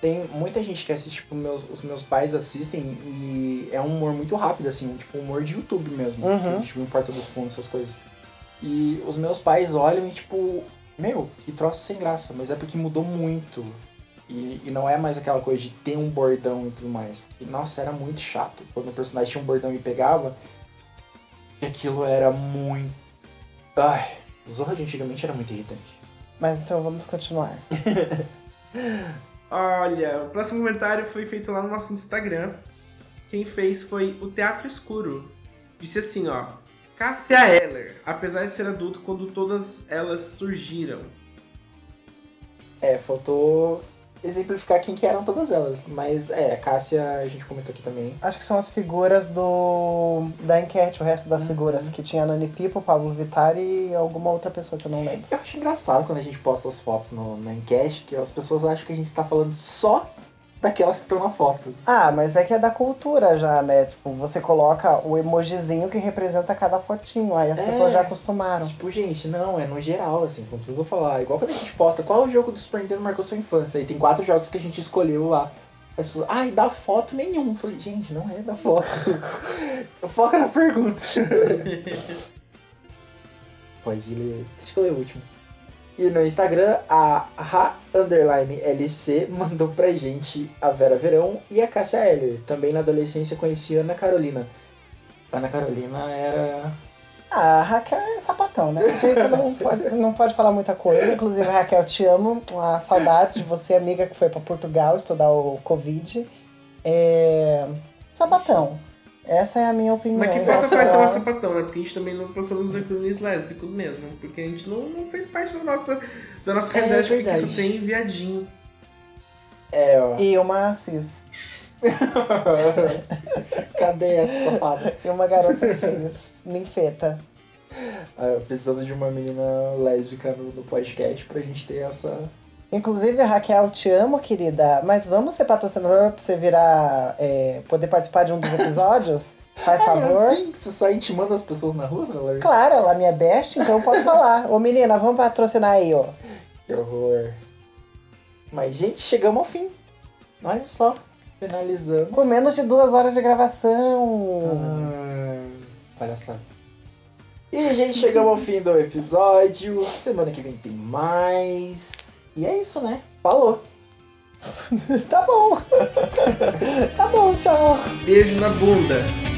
Tem muita gente que assiste, tipo, meus, os meus pais assistem e é um humor muito rápido, assim, tipo, humor de YouTube mesmo. Uhum. Que a gente viu em Porta dos Fundos, essas coisas. E os meus pais olham e, tipo, meu, que troço sem graça, mas é porque mudou muito. E, e não é mais aquela coisa de ter um bordão e tudo mais. E, nossa, era muito chato. Quando o personagem tinha um bordão e pegava, e aquilo era muito. Ai, Zorra de antigamente era muito irritante. Mas então vamos continuar. [LAUGHS] Olha, o próximo comentário foi feito lá no nosso Instagram. Quem fez foi o Teatro Escuro. Disse assim, ó. Cássia Eller, apesar de ser adulto quando todas elas surgiram. É, faltou exemplificar quem que eram todas elas. Mas é, a Cássia a gente comentou aqui também. Acho que são as figuras do da enquete, o resto das Uhum. figuras, que tinha a Nani Pipo, Pablo Vittar e alguma outra pessoa que eu não lembro. Eu acho engraçado quando a gente posta as fotos no, na enquete, que as pessoas acham que a gente está falando só daquelas que estão na foto. Ah, mas é que é da cultura já, né? Tipo, você coloca o emojizinho que representa cada fotinho, aí as É. pessoas já acostumaram. Tipo, gente, não, é no geral, assim, você não precisa falar. Igual quando a gente posta qual jogo do Super Nintendo marcou sua infância. Aí tem quatro jogos que a gente escolheu lá. As pessoas, ai, dá foto nenhum. Eu falei, gente, não é da foto. [LAUGHS] Foca na pergunta. [LAUGHS] Pode ler. Deixa eu ler o último. E no Instagram, a Ra underline LC mandou pra gente a Vera Verão e a Cássia Heller. Também na adolescência conheci a Ana Carolina. Ana Carolina era. Ah, a Raquel é sapatão, né? A gente não pode, não pode falar muita coisa. Inclusive, Raquel, te amo. Uma saudade de você, amiga que foi pra Portugal estudar o Covid. É... Sapatão. Essa é a minha opinião. Mas que falta faz a- tomar sapatão, né? Porque a gente também não passou nos ícones lésbicos mesmo. Porque a gente não, não fez parte da nossa, da nossa É realidade, porque verdade. só tem viadinho. É, ó. E uma cis. [LAUGHS] Cadê essa safada? E uma garota cis. Ninfeta. Ah, precisamos de uma menina lésbica no, no podcast pra gente ter essa. Inclusive, Raquel, te amo, querida. Mas vamos ser patrocinador pra você virar. é, poder participar de um dos episódios? [LAUGHS] Faz favor. Assim, você sai intimando as pessoas na rua, Valéria? Claro, ela é minha best, então eu posso falar. Ô menina, vamos patrocinar aí, ó. Que horror. Mas, gente, chegamos ao fim. Olha só, finalizamos. Com menos de duas horas de gravação. Ah, palhaçada. E, gente, chegamos ao fim do episódio. Semana que vem tem mais. E é isso, né? Falou. [LAUGHS] Tá bom. [LAUGHS] tá bom, tchau. Beijo na bunda.